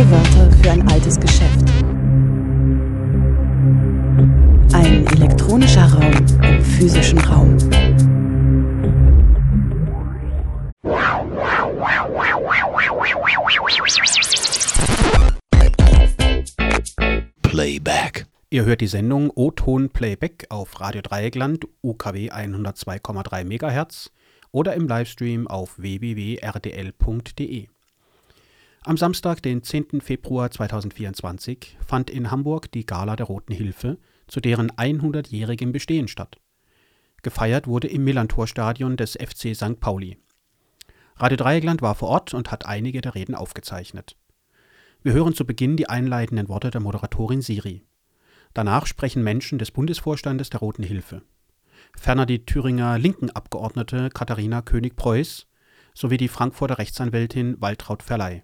Neue Wörter für ein altes Geschäft. Ein elektronischer Raum im physischen Raum. Playback. Ihr hört die Sendung O-Ton Playback auf Radio Dreieckland UKW 102,3 MHz oder im Livestream auf www.rdl.de. Am Samstag, den 10. Februar 2024, fand in Hamburg die Gala der Roten Hilfe zu deren 100-jährigem Bestehen statt. Gefeiert wurde im Millantor-Stadion des FC St. Pauli. Radio Dreieckland war vor Ort und hat einige der Reden aufgezeichnet. Wir hören zu Beginn die einleitenden Worte der Moderatorin Siri. Danach sprechen Menschen des Bundesvorstandes der Roten Hilfe. Ferner die Thüringer Linken-Abgeordnete Katharina König-Preuß sowie die Frankfurter Rechtsanwältin Waltraud Verley.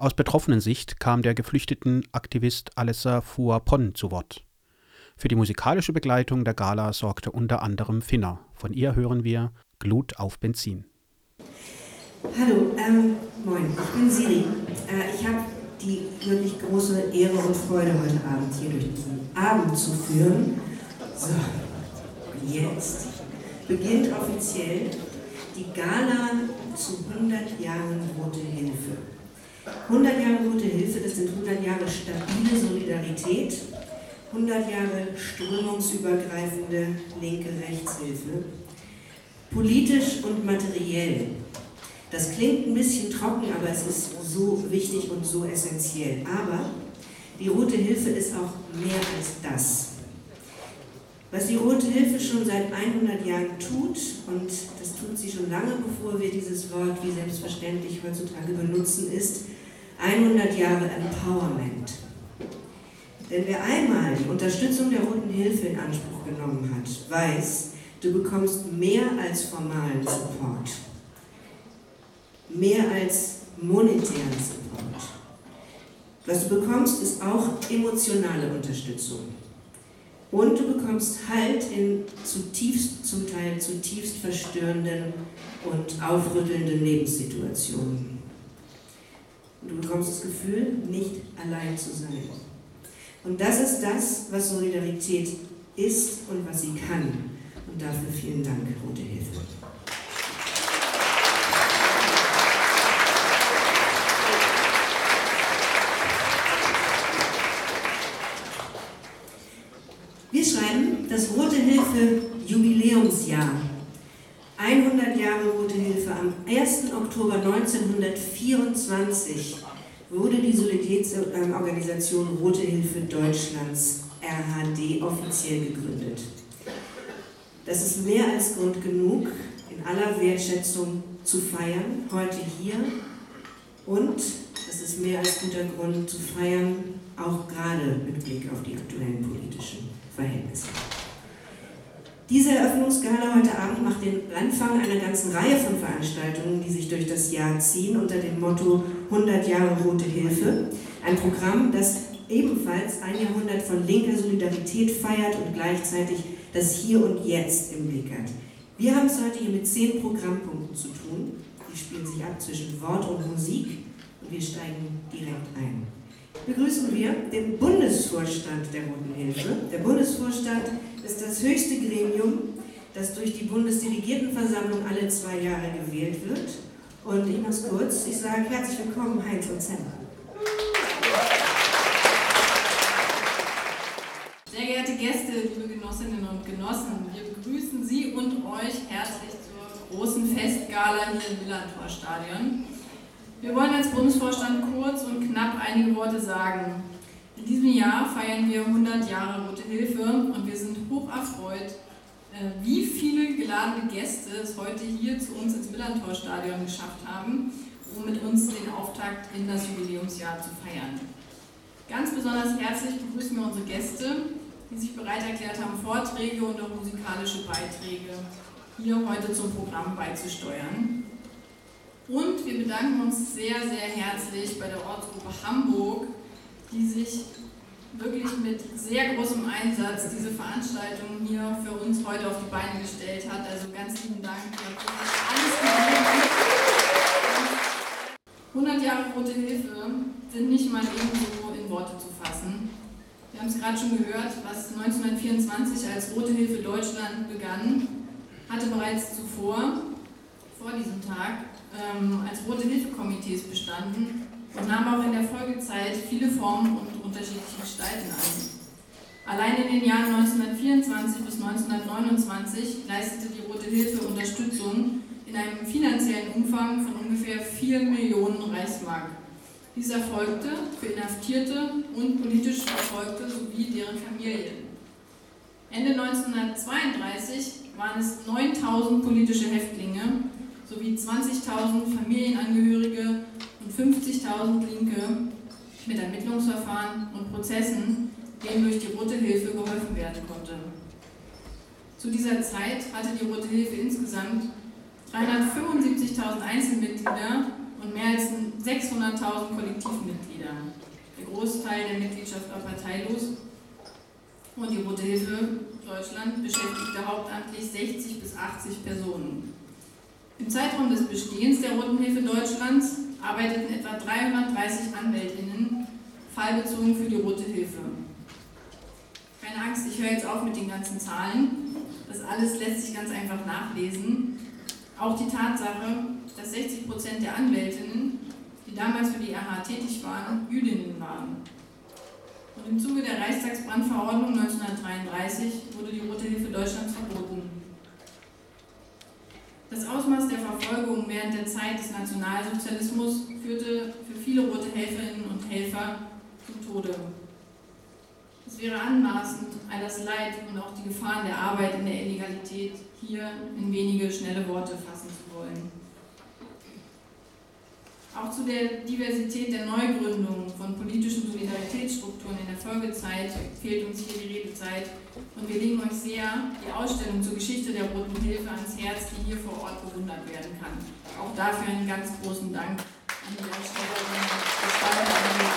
Aus betroffenen Sicht kam der geflüchteten Aktivist Alessa Fuapon zu Wort. Für die musikalische Begleitung der Gala sorgte unter anderem Finna. Von ihr hören wir Glut auf Benzin. Hallo, ähm, moin, ich bin Siri. Äh, ich habe die wirklich große Ehre und Freude, heute Abend hier durch diesen Abend zu führen. So, jetzt beginnt offiziell die Gala zu 100 Jahren Rote Hilfe. 100 Jahre Rote Hilfe, das sind 100 Jahre stabile Solidarität, 100 Jahre strömungsübergreifende linke Rechtshilfe. Politisch und materiell. Das klingt ein bisschen trocken, aber es ist so wichtig und so essentiell. Aber die Rote Hilfe ist auch mehr als das. Was die Rote Hilfe schon seit 100 Jahren tut, und das tut sie schon lange, bevor wir dieses Wort wie selbstverständlich heutzutage benutzen, ist 100 Jahre Empowerment. Denn wer einmal die Unterstützung der Roten Hilfe in Anspruch genommen hat, weiß, du bekommst mehr als formalen Support, mehr als monetären Support. Was du bekommst, ist auch emotionale Unterstützung. Und du bekommst Halt in zutiefst, zum Teil zutiefst verstörenden und aufrüttelnden Lebenssituationen. Und du bekommst das Gefühl, nicht allein zu sein. Und das ist das, was Solidarität ist und was sie kann. Und dafür vielen Dank, Rote Hilfe. Wir schreiben das Rote Hilfe Jubiläumsjahr. 100 Jahre Rote Hilfe am 1. Oktober 1924 wurde die Solidaritätsorganisation Rote Hilfe Deutschlands RHD offiziell gegründet. Das ist mehr als Grund genug, in aller Wertschätzung zu feiern, heute hier. Und es ist mehr als guter Grund zu feiern, auch gerade mit Blick auf die aktuellen politischen Verhältnisse. Diese Eröffnungsgala heute Abend macht den Anfang einer ganzen Reihe von Veranstaltungen, die sich durch das Jahr ziehen, unter dem Motto 100 Jahre Rote Hilfe. Ein Programm, das ebenfalls ein Jahrhundert von linker Solidarität feiert und gleichzeitig das Hier und Jetzt im Blick hat. Wir haben es heute hier mit zehn Programmpunkten zu tun. Die spielen sich ab zwischen Wort und Musik und wir steigen direkt ein begrüßen wir den Bundesvorstand der Roten Hilfe. Der Bundesvorstand ist das höchste Gremium, das durch die Bundesdelegiertenversammlung alle zwei Jahre gewählt wird. Und ich mache es kurz, ich sage herzlich willkommen Heinz und Zenner. Sehr geehrte Gäste, liebe Genossinnen und Genossen, wir begrüßen Sie und euch herzlich zur großen Festgala hier im Millantor-Stadion. Wir wollen als Bundesvorstand kurz und knapp einige Worte sagen. In diesem Jahr feiern wir 100 Jahre Rote Hilfe und wir sind hoch erfreut, äh, wie viele geladene Gäste es heute hier zu uns ins Millantor-Stadion geschafft haben, um mit uns den Auftakt in das Jubiläumsjahr zu feiern. Ganz besonders herzlich begrüßen wir unsere Gäste, die sich bereit erklärt haben, Vorträge und auch musikalische Beiträge hier heute zum Programm beizusteuern. Und wir bedanken uns sehr, sehr herzlich bei der Ortsgruppe Hamburg, die sich wirklich mit sehr großem Einsatz diese Veranstaltung hier für uns heute auf die Beine gestellt hat. Also ganz lieben Dank. Alles gegeben. 100 Jahre Rote Hilfe sind nicht mal ebenso in Worte zu fassen. Wir haben es gerade schon gehört, was 1924 als Rote Hilfe Deutschland begann, hatte bereits zuvor, vor diesem Tag, ähm, als Rote Hilfe Komitees bestanden und nahm auch in der Folgezeit viele Formen und unterschiedliche Gestalten an. Allein in den Jahren 1924 bis 1929 leistete die Rote Hilfe Unterstützung in einem finanziellen Umfang von ungefähr 4 Millionen Reichsmark. Dies erfolgte für Inhaftierte und politisch Verfolgte sowie deren Familien. Ende 1932 waren es 9000 politische Häftlinge sowie 20.000 Familienangehörige 50.000 Linke mit Ermittlungsverfahren und Prozessen, denen durch die Rote Hilfe geholfen werden konnte. Zu dieser Zeit hatte die Rote Hilfe insgesamt 375.000 Einzelmitglieder und mehr als 600.000 Kollektivmitglieder. Der Großteil der Mitgliedschaft war parteilos und die Rote Hilfe Deutschland beschäftigte hauptamtlich 60 bis 80 Personen. Im Zeitraum des Bestehens der Roten Hilfe Deutschlands arbeiteten etwa 330 Anwältinnen fallbezogen für die Rote Hilfe. Keine Angst, ich höre jetzt auf mit den ganzen Zahlen. Das alles lässt sich ganz einfach nachlesen. Auch die Tatsache, dass 60 Prozent der Anwältinnen, die damals für die RH tätig waren, Jüdinnen waren. Und im Zuge der Reichstagsbrandverordnung 1933 wurde die Rote Hilfe Deutschlands verboten. Das Ausmaß der Verfolgung während der Zeit des Nationalsozialismus führte für viele Rote Helferinnen und Helfer zum Tode. Es wäre anmaßend, all das Leid und auch die Gefahren der Arbeit in der Illegalität hier in wenige schnelle Worte fassen zu wollen. Auch zu der Diversität der Neugründung von politischen Solidaritätsstrukturen in der Folgezeit fehlt uns hier die Redezeit und wir legen euch sehr die Ausstellung zur Geschichte der Roten Hilfe ans Herz, die hier vor Ort bewundert werden kann. Auch dafür einen ganz großen Dank an die Ausstellerin, Gestalterin,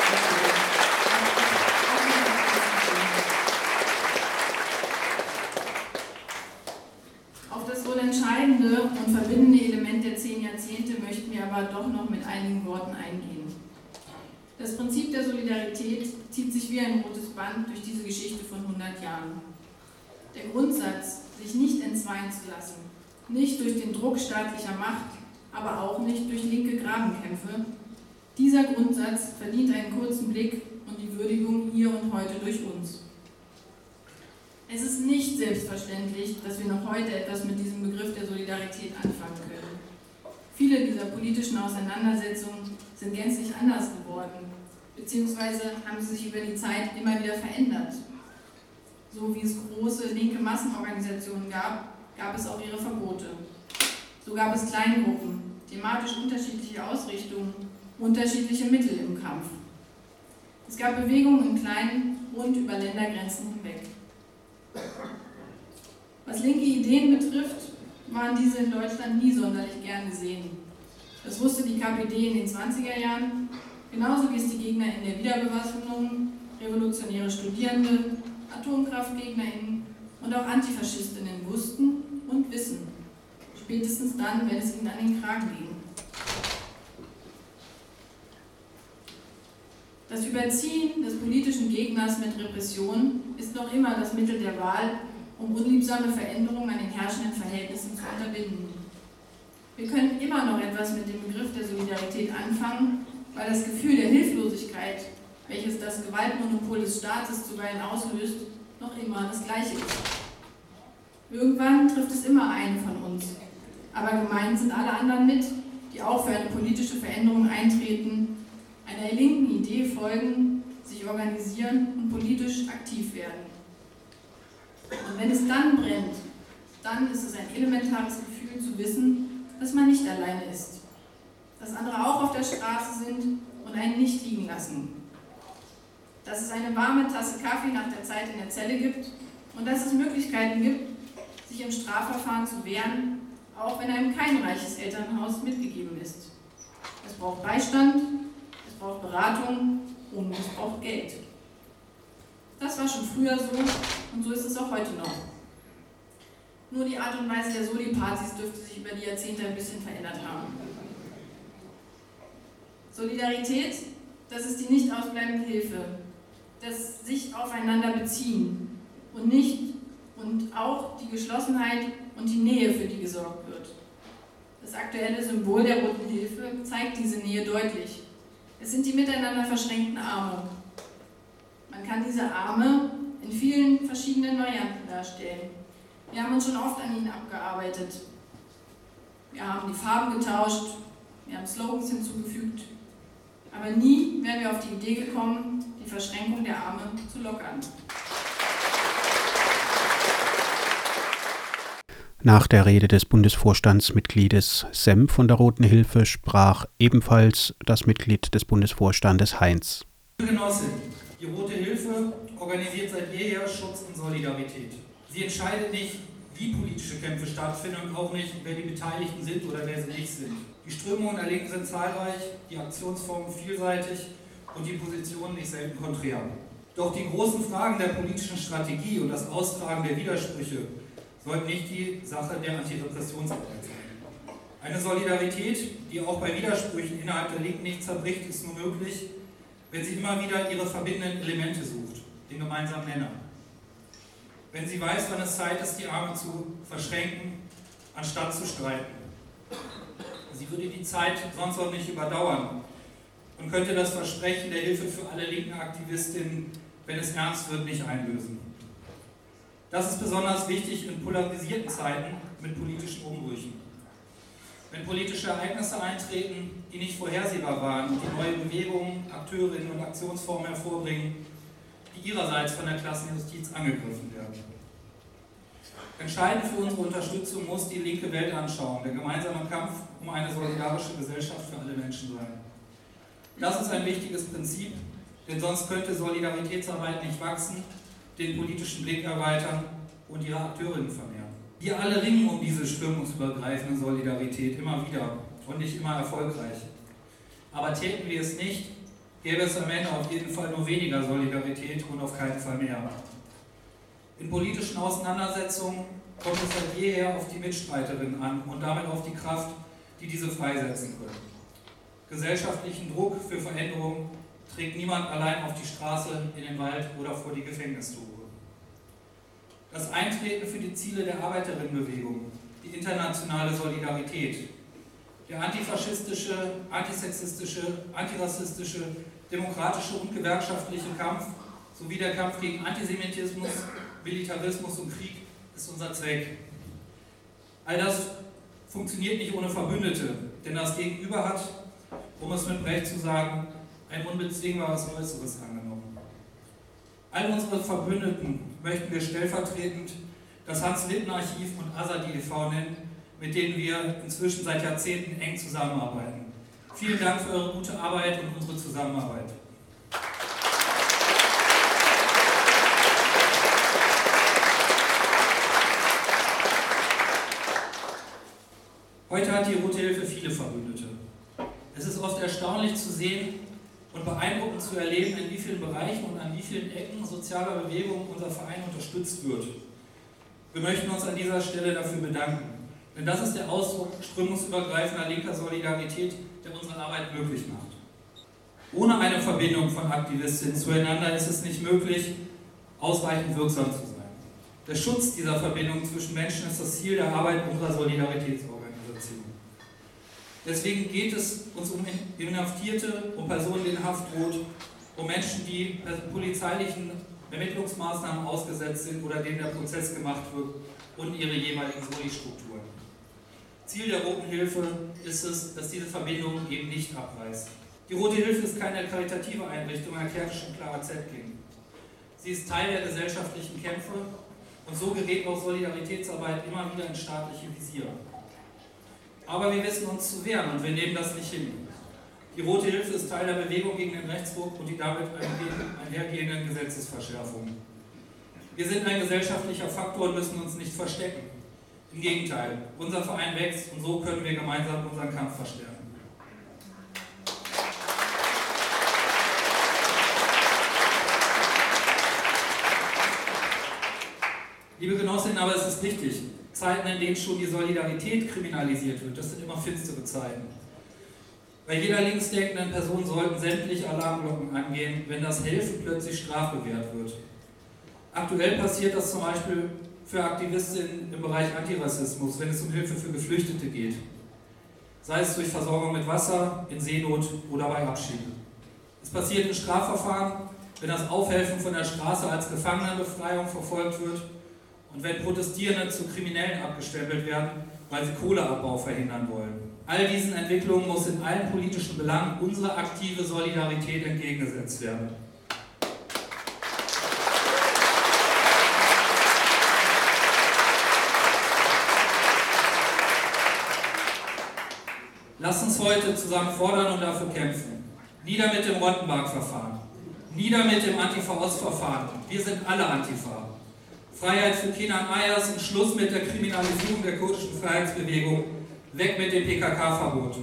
entscheidende und verbindende Element der zehn Jahrzehnte möchten wir aber doch noch mit einigen Worten eingehen. Das Prinzip der Solidarität zieht sich wie ein rotes Band durch diese Geschichte von 100 Jahren. Der Grundsatz, sich nicht entzweien zu lassen, nicht durch den Druck staatlicher Macht, aber auch nicht durch linke Grabenkämpfe, dieser Grundsatz verdient einen kurzen Blick und die Würdigung hier und heute durch uns. Es ist nicht selbstverständlich, dass wir noch heute etwas mit diesem Begriff der Solidarität anfangen können. Viele dieser politischen Auseinandersetzungen sind gänzlich anders geworden, beziehungsweise haben sie sich über die Zeit immer wieder verändert. So wie es große linke Massenorganisationen gab, gab es auch ihre Verbote. So gab es Kleingruppen, thematisch unterschiedliche Ausrichtungen, unterschiedliche Mittel im Kampf. Es gab Bewegungen im Kleinen und über Ländergrenzen hinweg. Was linke Ideen betrifft, waren diese in Deutschland nie sonderlich gern gesehen. Das wusste die KPD in den 20er Jahren, genauso wie es die Gegner in der Wiederbewaffnung, revolutionäre Studierende, AtomkraftgegnerInnen und auch Antifaschistinnen wussten und wissen. Spätestens dann, wenn es ihnen an den Kragen ging. Das Überziehen des politischen Gegners mit Repression ist noch immer das Mittel der Wahl, um unliebsame Veränderungen an den herrschenden Verhältnissen zu unterbinden. Wir können immer noch etwas mit dem Begriff der Solidarität anfangen, weil das Gefühl der Hilflosigkeit, welches das Gewaltmonopol des Staates zuweilen auslöst, noch immer das gleiche ist. Irgendwann trifft es immer einen von uns, aber gemeint sind alle anderen mit, die auch für eine politische Veränderung eintreten einer linken Idee folgen, sich organisieren und politisch aktiv werden. Und wenn es dann brennt, dann ist es ein elementares Gefühl zu wissen, dass man nicht alleine ist, dass andere auch auf der Straße sind und einen nicht liegen lassen, dass es eine warme Tasse Kaffee nach der Zeit in der Zelle gibt und dass es Möglichkeiten gibt, sich im Strafverfahren zu wehren, auch wenn einem kein reiches Elternhaus mitgegeben ist. Es braucht Beistand, braucht Beratung und es braucht Geld. Das war schon früher so und so ist es auch heute noch. Nur die Art und Weise der Soli-Partys dürfte sich über die Jahrzehnte ein bisschen verändert haben. Solidarität, das ist die nicht ausbleibende Hilfe, das sich aufeinander beziehen und nicht und auch die Geschlossenheit und die Nähe, für die gesorgt wird. Das aktuelle Symbol der Roten Hilfe zeigt diese Nähe deutlich. Es sind die miteinander verschränkten Arme. Man kann diese Arme in vielen verschiedenen Varianten darstellen. Wir haben uns schon oft an ihnen abgearbeitet. Wir haben die Farben getauscht, wir haben Slogans hinzugefügt, aber nie wären wir auf die Idee gekommen, die Verschränkung der Arme zu lockern. Nach der Rede des Bundesvorstandsmitgliedes Sem von der Roten Hilfe sprach ebenfalls das Mitglied des Bundesvorstandes Heinz. Genossin, die Rote Hilfe organisiert seit jeher Schutz und Solidarität. Sie entscheidet nicht, wie politische Kämpfe stattfinden und auch nicht, wer die Beteiligten sind oder wer sie nicht sind. Die Strömungen der Linken sind zahlreich, die Aktionsformen vielseitig und die Positionen nicht selten konträr. Doch die großen Fragen der politischen Strategie und das Austragen der Widersprüche sollten nicht die Sache der Antirepressionsarbeit sein. Eine Solidarität, die auch bei Widersprüchen innerhalb der Linken nicht zerbricht, ist nur möglich, wenn sie immer wieder ihre verbindenden Elemente sucht, den gemeinsamen Nenner. Wenn sie weiß, wann es Zeit ist, die Arme zu verschränken, anstatt zu streiten. Sie würde die Zeit sonst auch nicht überdauern und könnte das Versprechen der Hilfe für alle linken Aktivistinnen, wenn es ernst wird, nicht einlösen. Das ist besonders wichtig in polarisierten Zeiten mit politischen Umbrüchen. Wenn politische Ereignisse eintreten, die nicht vorhersehbar waren und die neue Bewegungen, Akteurinnen und Aktionsformen hervorbringen, die ihrerseits von der Klassenjustiz angegriffen werden. Entscheidend für unsere Unterstützung muss die linke Weltanschauung, der gemeinsame Kampf um eine solidarische Gesellschaft für alle Menschen sein. Das ist ein wichtiges Prinzip, denn sonst könnte Solidaritätsarbeit nicht wachsen den politischen Blick erweitern und ihre Akteurinnen vermehren. Wir alle ringen um diese strömungsübergreifende Solidarität immer wieder und nicht immer erfolgreich. Aber täten wir es nicht, gäbe es am Ende auf jeden Fall nur weniger Solidarität und auf keinen Fall mehr. In politischen Auseinandersetzungen kommt es seit jeher auf die Mitstreiterinnen an und damit auf die Kraft, die diese freisetzen können. Gesellschaftlichen Druck für Veränderungen trägt niemand allein auf die Straße, in den Wald oder vor die Gefängnistore. Das Eintreten für die Ziele der Arbeiterinnenbewegung, die internationale Solidarität, der antifaschistische, antisexistische, antirassistische, demokratische und gewerkschaftliche Kampf sowie der Kampf gegen Antisemitismus, Militarismus und Krieg ist unser Zweck. All das funktioniert nicht ohne Verbündete, denn das Gegenüber hat, um es mit Brecht zu sagen, ein unbezwingbares Äußeres angenommen. All unsere Verbündeten möchten wir stellvertretend das Hans-Litten-Archiv und Asadi e.V. nennen, mit denen wir inzwischen seit Jahrzehnten eng zusammenarbeiten. Vielen Dank für eure gute Arbeit und unsere Zusammenarbeit. Heute hat die Rote Hilfe viele Verbündete. Es ist oft erstaunlich zu sehen, und beeindruckend zu erleben, in wie vielen Bereichen und an wie vielen Ecken sozialer Bewegung unser Verein unterstützt wird. Wir möchten uns an dieser Stelle dafür bedanken, denn das ist der Ausdruck strömungsübergreifender linker Solidarität, unsere Arbeit möglich macht. Ohne eine Verbindung von Aktivistinnen zueinander ist es nicht möglich, ausreichend wirksam zu sein. Der Schutz dieser Verbindung zwischen Menschen ist das Ziel der Arbeit unserer Solidaritätsorganisation. Deswegen geht es uns um Inhaftierte, um Personen, denen Haft droht, um Menschen, die polizeilichen Ermittlungsmaßnahmen ausgesetzt sind oder denen der Prozess gemacht wird und ihre jeweiligen Soli-Strukturen. Ziel der Roten Hilfe ist es, dass diese Verbindung eben nicht abreißt. Die Rote Hilfe ist keine karitative Einrichtung, erklärte schon Clara Zetkin. Sie ist Teil der gesellschaftlichen Kämpfe und so gerät auch Solidaritätsarbeit immer wieder in staatliche Visier. Aber wir wissen uns zu wehren und wir nehmen das nicht hin. Die Rote Hilfe ist Teil der Bewegung gegen den Rechtsruck und die damit einhergehenden Gesetzesverschärfungen. Wir sind ein gesellschaftlicher Faktor und müssen uns nicht verstecken. Im Gegenteil, unser Verein wächst und so können wir gemeinsam unseren Kampf verstärken. Liebe Genossinnen, aber es ist wichtig, Zeiten, in denen schon die Solidarität kriminalisiert wird, das sind immer finstere Zeiten. Bei jeder linksdenkenden Person sollten sämtliche Alarmglocken angehen, wenn das Helfen plötzlich strafbewehrt wird. Aktuell passiert das zum Beispiel für Aktivistinnen im Bereich Antirassismus, wenn es um Hilfe für Geflüchtete geht. Sei es durch Versorgung mit Wasser, in Seenot oder bei Abschied. Es passiert in Strafverfahren, wenn das Aufhelfen von der Straße als Gefangenenbefreiung verfolgt wird und wenn Protestierende zu Kriminellen abgestempelt werden, weil sie Kohleabbau verhindern wollen. All diesen Entwicklungen muss in allen politischen Belangen unsere aktive Solidarität entgegengesetzt werden. Lasst uns heute zusammen fordern und dafür kämpfen. Nieder mit dem Rottenberg-Verfahren. Nieder mit dem Antifa-Ost-Verfahren. Wir sind alle Antifa. Freiheit für Kenan Ayers und Schluss mit der Kriminalisierung der kurdischen Freiheitsbewegung. Weg mit dem PKK-Verbot.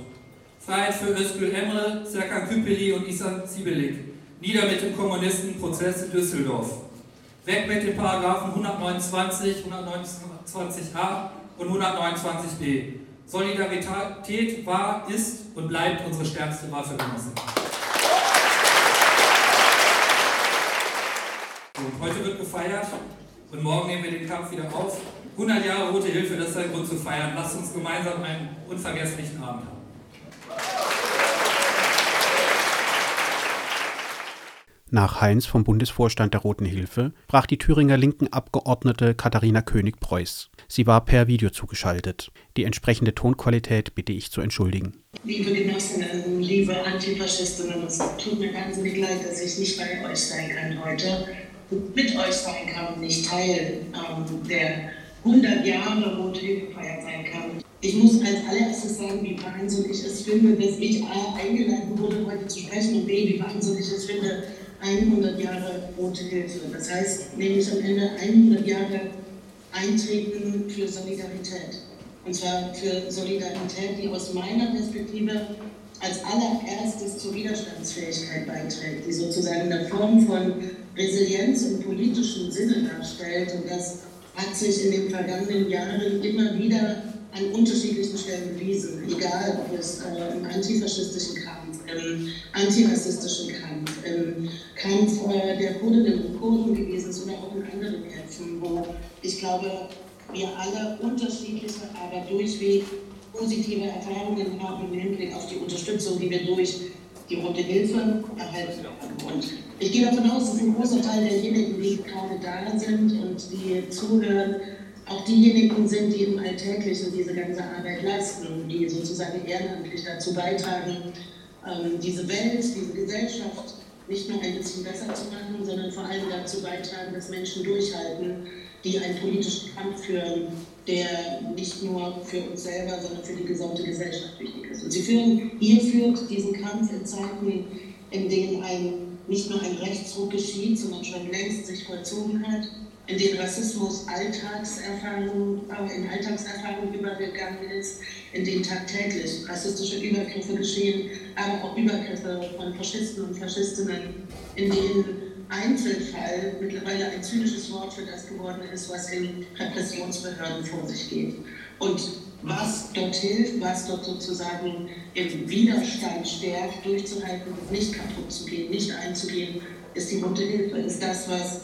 Freiheit für Özgül Emre, Serkan Küpeli und Isan Zibelik. Nieder mit dem Kommunistenprozess in Düsseldorf. Weg mit den Paragraphen 129, 129a und 129b. Solidarität war, ist und bleibt unsere stärkste Waffe, Genossen. Und heute wird gefeiert und morgen nehmen wir den Kampf wieder auf. 100 Jahre Rote Hilfe, das ist ein Grund zu feiern. Lasst uns gemeinsam einen unvergesslichen Abend haben. Nach Heinz vom Bundesvorstand der Roten Hilfe brach die Thüringer linken Abgeordnete Katharina König-Preuß. Sie war per Video zugeschaltet. Die entsprechende Tonqualität bitte ich zu entschuldigen. Liebe Genossinnen, liebe Antifaschistinnen, es tut mir wahnsinnig leid, dass ich nicht bei euch sein kann heute. Mit euch sein kann, nicht Teil ähm, der 100 Jahre Rote Hilfe feiert sein kann. Ich muss als allererstes sagen, wie wahnsinnig ich es finde, dass ich eingeladen wurde, heute zu sprechen und B, wie wahnsinnig ich es finde, 100 Jahre Rote Hilfe. Das heißt nämlich am Ende 100 Jahre Eintreten für Solidarität. Und zwar für Solidarität, die aus meiner Perspektive als allererstes zur Widerstandsfähigkeit beiträgt, die sozusagen eine Form von Resilienz im politischen Sinne darstellt. Und das hat sich in den vergangenen Jahren immer wieder an unterschiedlichen Stellen bewiesen, egal ob es äh, im antifaschistischen Kampf, im antirassistischen Kampf, im Kampf äh, der Kurdinnen und Kurden gewesen oder auch in anderen Kämpfen, wo ich glaube, wir alle unterschiedliche, aber durchweg positive Erfahrungen haben im Hinblick auf die Unterstützung, die wir durch die Rote Hilfe erhalten haben. Und ich gehe davon aus, dass ein großer Teil derjenigen, die gerade da sind und die zuhören, auch diejenigen sind, die im Alltäglichen diese ganze Arbeit leisten, die sozusagen ehrenamtlich dazu beitragen, ähm, diese Welt, diese Gesellschaft nicht nur ein bisschen besser zu machen, sondern vor allem dazu beitragen, dass Menschen durchhalten, die einen politischen Kampf führen, der nicht nur für uns selber, sondern für die gesamte Gesellschaft wichtig ist. Und sie führen, ihr führt diesen Kampf in Zeiten, in denen ein, nicht nur ein Rechtsruck geschieht, sondern schon längst sich vollzogen hat, in denen Rassismus Alltagserfahrung, äh, in Alltagserfahrung übergegangen ist, in denen tagtäglich rassistische Übergriffe geschehen, aber auch Übergriffe von Faschisten und Faschistinnen, in denen Einzelfall mittlerweile ein zynisches Wort für das geworden ist, was in Repressionsbehörden vor sich geht. Und was dort hilft, was dort sozusagen im Widerstand stärkt, durchzuhalten und nicht kaputt zu gehen, nicht einzugehen, ist die rote Hilfe, ist das, was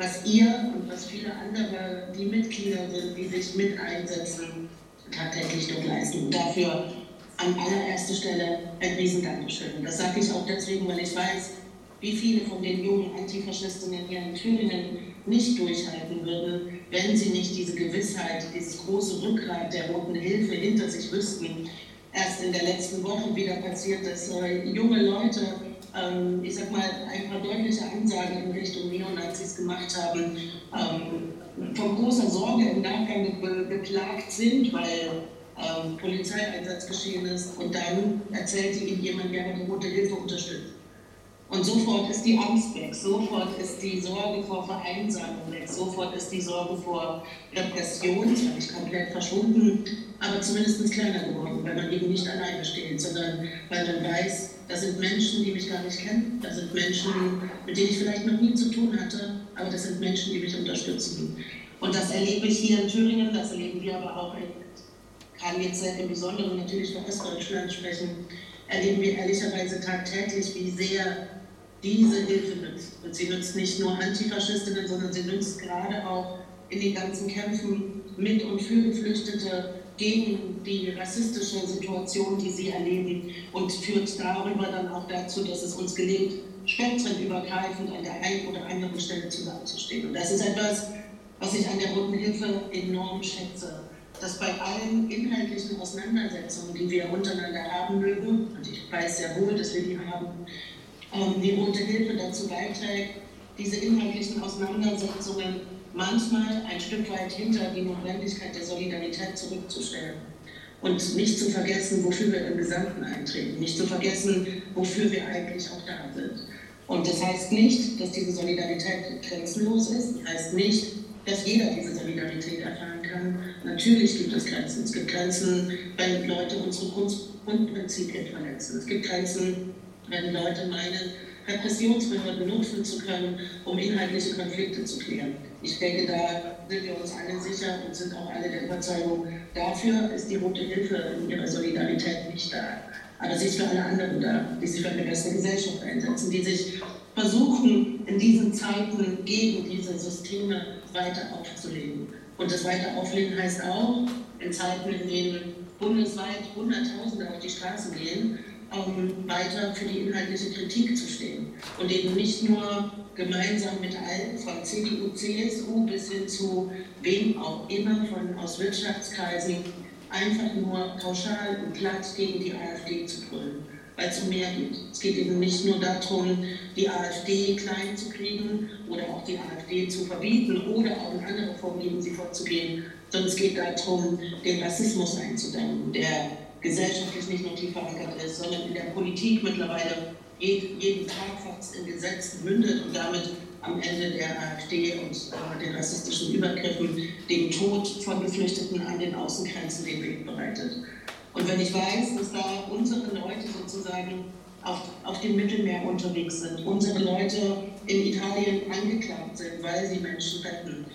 was ihr und was viele andere, die Mitglieder sind, die sich mit einsetzen, tagtäglich dort leisten. Und dafür an allererster Stelle ein Riesendankeschön. Das sage ich auch deswegen, weil ich weiß, wie viele von den jungen Antifaschistinnen hier in Thüringen nicht durchhalten würden, wenn sie nicht diese Gewissheit, dieses große Rückgrat der Roten Hilfe hinter sich wüssten. Erst in der letzten Woche wieder passiert, dass äh, junge Leute ähm, ich sag mal, ein paar deutliche Ansagen in Richtung Neonazis gemacht haben, ähm, von großer Sorge im Nachgang beklagt sind, weil ähm, Polizeieinsatz geschehen ist und dann erzählte ihnen jemand, ja, die Rote Hilfe unterstützt. Und sofort ist die Angst weg, sofort ist die Sorge vor Vereinsamung weg, sofort ist die Sorge vor Repression, zwar nicht komplett verschwunden, aber zumindest kleiner geworden, weil man eben nicht alleine steht, sondern weil man weiß, das sind Menschen, die mich gar nicht kennen, das sind Menschen, mit denen ich vielleicht noch nie zu tun hatte, aber das sind Menschen, die mich unterstützen. Und das erlebe ich hier in Thüringen, das erleben wir aber auch in, kann im Besonderen natürlich für Ostdeutschland sprechen, erleben wir ehrlicherweise tagtäglich, wie sehr diese Hilfe nützt. Und sie nützt nicht nur Antifaschistinnen, sondern sie nützt gerade auch in den ganzen Kämpfen mit und für Geflüchtete gegen die rassistische Situation, die sie erleben und führt darüber dann auch dazu, dass es uns gelingt, spektrenübergreifend an der einen oder anderen Stelle zusammenzustehen. Und das ist etwas, was ich an der Roten Hilfe enorm schätze, dass bei allen inhaltlichen Auseinandersetzungen, die wir untereinander haben mögen, und ich weiß sehr wohl, dass wir die haben, ähm, die Rote Hilfe dazu beiträgt, diese inhaltlichen Auseinandersetzungen manchmal ein Stück weit hinter die Notwendigkeit der Solidarität zurückzustellen. Und nicht zu vergessen, wofür wir im Gesamten eintreten, nicht zu vergessen, wofür wir eigentlich auch da sind. Und das heißt nicht, dass diese Solidarität grenzenlos ist, das heißt nicht, dass jeder diese Solidarität erfahren kann. Natürlich gibt es Grenzen. Es gibt Grenzen, wenn Leute unsere Grundprinzipien verletzen. Es gibt Grenzen, wenn Leute meinen, Repressionsbehörden nutzen zu können, um inhaltliche Konflikte zu klären. Ich denke, da sind wir uns alle sicher und sind auch alle der Überzeugung, dafür ist die Rote Hilfe in ihrer Solidarität nicht da. Aber sie ist für alle anderen da, die sich für eine bessere Gesellschaft einsetzen, die sich versuchen, in diesen Zeiten gegen diese Systeme weiter aufzulegen. Und das weiter auflegen heißt auch, in Zeiten, in denen bundesweit Hunderttausende auf die Straße gehen, um weiter für die inhaltliche Kritik zu stehen und eben nicht nur gemeinsam mit allen, von CDU, CSU bis hin zu wem auch immer von, aus Wirtschaftskreisen, einfach nur pauschal und platt gegen die AfD zu brüllen, weil es um mehr geht. Es geht eben nicht nur darum, die AfD klein zu kriegen oder auch die AfD zu verbieten oder auch in andere Formen gegen sie vorzugehen, sondern es geht darum, den Rassismus einzudämmen, der gesellschaftlich nicht nur tief verankert ist, sondern in der Politik mittlerweile jeden Tag fast in Gesetzen mündet und damit am Ende der AfD und äh, den rassistischen Übergriffen den Tod von Geflüchteten an den Außengrenzen den Weg bereitet. Und wenn ich weiß, dass da unsere Leute sozusagen auf, auf dem Mittelmeer unterwegs sind, unsere Leute in Italien angeklagt sind, weil sie Menschen retten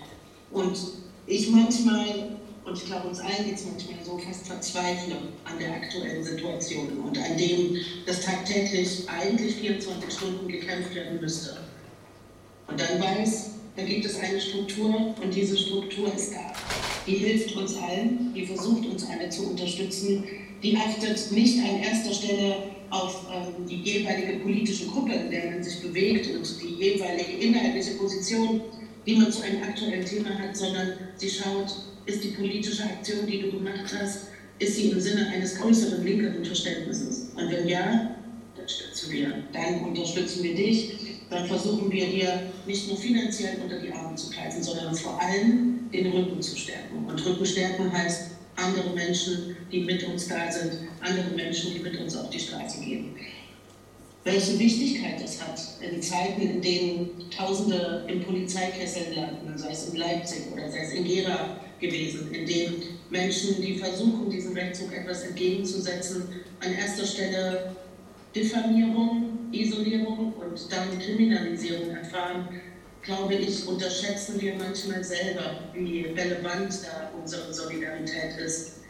und ich manchmal und ich glaube, uns allen geht es manchmal so fast verzweifeln an der aktuellen Situation und an dem, dass tagtäglich eigentlich 24 Stunden gekämpft werden müsste. Und dann weiß, da gibt es eine Struktur und diese Struktur ist da. Die hilft uns allen, die versucht uns alle zu unterstützen, die achtet nicht an erster Stelle auf ähm, die jeweilige politische Gruppe, in der man sich bewegt und die jeweilige inhaltliche Position, die man zu einem aktuellen Thema hat, sondern sie schaut ist die politische Aktion, die du gemacht hast, ist sie im Sinne eines größeren linkeren Verständnisses? Und wenn ja, dann stützen wir. Dann unterstützen wir dich. Dann versuchen wir dir nicht nur finanziell unter die Arme zu greifen, sondern vor allem den Rücken zu stärken. Und Rücken stärken heißt andere Menschen, die mit uns da sind, andere Menschen, die mit uns auf die Straße gehen. Welche Wichtigkeit es hat in Zeiten, in denen Tausende im Polizeikessel landen, sei es in Leipzig oder sei es in Gera, gewesen, in dem Menschen, die versuchen, diesem Wegzug etwas entgegenzusetzen, an erster Stelle Diffamierung, Isolierung und dann Kriminalisierung erfahren, glaube ich, unterschätzen wir manchmal selber, wie relevant da unsere Solidarität ist.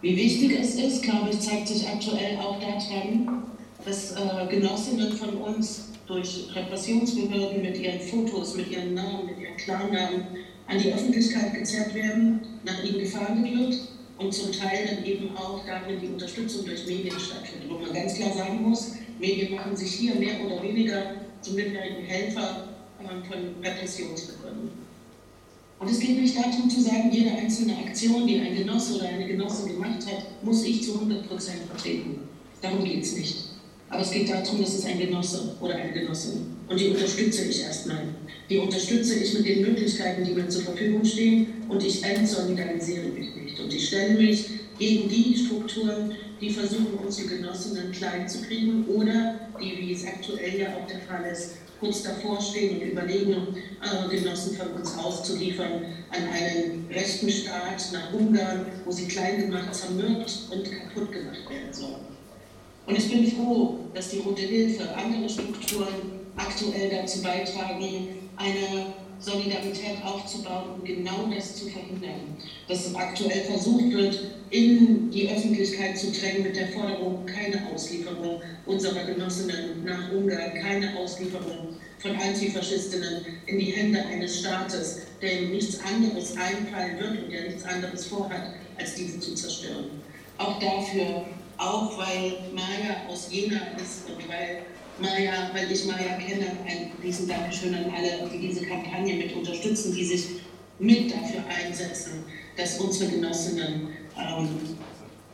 Wie wichtig es ist, glaube ich, zeigt sich aktuell auch daran, dass äh, Genossinnen von uns durch Repressionsbehörden mit ihren Fotos, mit ihren Namen, mit ihren Klarnamen an die Öffentlichkeit gezerrt werden, nach ihnen gefahndet wird und zum Teil dann eben auch darin die Unterstützung durch Medien stattfindet. Wo man ganz klar sagen muss, Medien machen sich hier mehr oder weniger zum mittleren Helfer äh, von Repressionsbehörden. Und es geht nicht darum zu sagen, jede einzelne Aktion, die ein Genosse oder eine Genossin gemacht hat, muss ich zu 100% vertreten. Darum geht es nicht. Aber es geht darum, dass es ein Genosse oder eine Genossin. Und die unterstütze ich erstmal. Die unterstütze ich mit den Möglichkeiten, die mir zur Verfügung stehen. Und ich entsolidarisiere mich nicht. Und ich stelle mich gegen die Strukturen, die versuchen, unsere Genossinnen klein zu kriegen oder die, wie es aktuell ja auch der Fall ist, kurz davor stehen und überlegen, äh, Genossen von uns auszuliefern an einen rechten Staat nach Ungarn, wo sie klein gemacht, zermürbt und kaputt gemacht werden sollen. Und ich bin froh, dass die Rote Hilfe, andere Strukturen aktuell dazu beitragen, eine Solidarität aufzubauen und genau das zu verhindern. Dass aktuell versucht wird, in die Öffentlichkeit zu drängen mit der Forderung, keine Auslieferung unserer Genossinnen nach Ungarn, keine Auslieferung von Antifaschistinnen in die Hände eines Staates, der ihm nichts anderes einfallen wird und der nichts anderes vorhat, als diese zu zerstören. Auch dafür, auch weil Maya aus Jena ist und weil Maja, weil ich Maja kenne, ein riesen Dankeschön an alle, die diese Kampagne mit unterstützen, die sich mit dafür einsetzen, dass unsere Genossinnen ähm,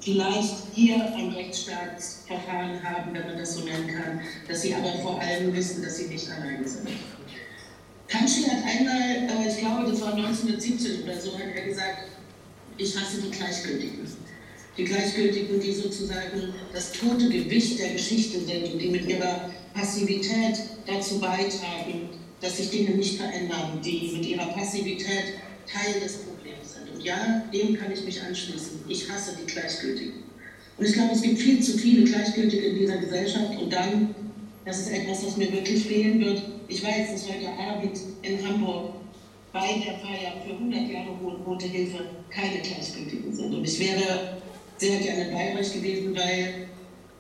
vielleicht hier ein Rechtsstaatsverfahren haben, wenn man das so nennen kann, dass sie aber vor allem wissen, dass sie nicht alleine sind. Kanschli hat einmal, äh, ich glaube, das war 1917 oder so, hat er gesagt, ich hasse die Gleichgültigen die Gleichgültigen, die sozusagen das tote Gewicht der Geschichte sind und die mit ihrer Passivität dazu beitragen, dass sich Dinge nicht verändern, die mit ihrer Passivität Teil des Problems sind. Und ja, dem kann ich mich anschließen. Ich hasse die Gleichgültigen. Und ich glaube, es gibt viel zu viele Gleichgültige in dieser Gesellschaft. Und dann, das ist etwas, das mir wirklich fehlen wird. Ich weiß, dass heute Abend in Hamburg bei der Feier für 100 Jahre Rote Hilfe keine Gleichgültigen sind. Und ich wäre sehr gerne bei euch gewesen, weil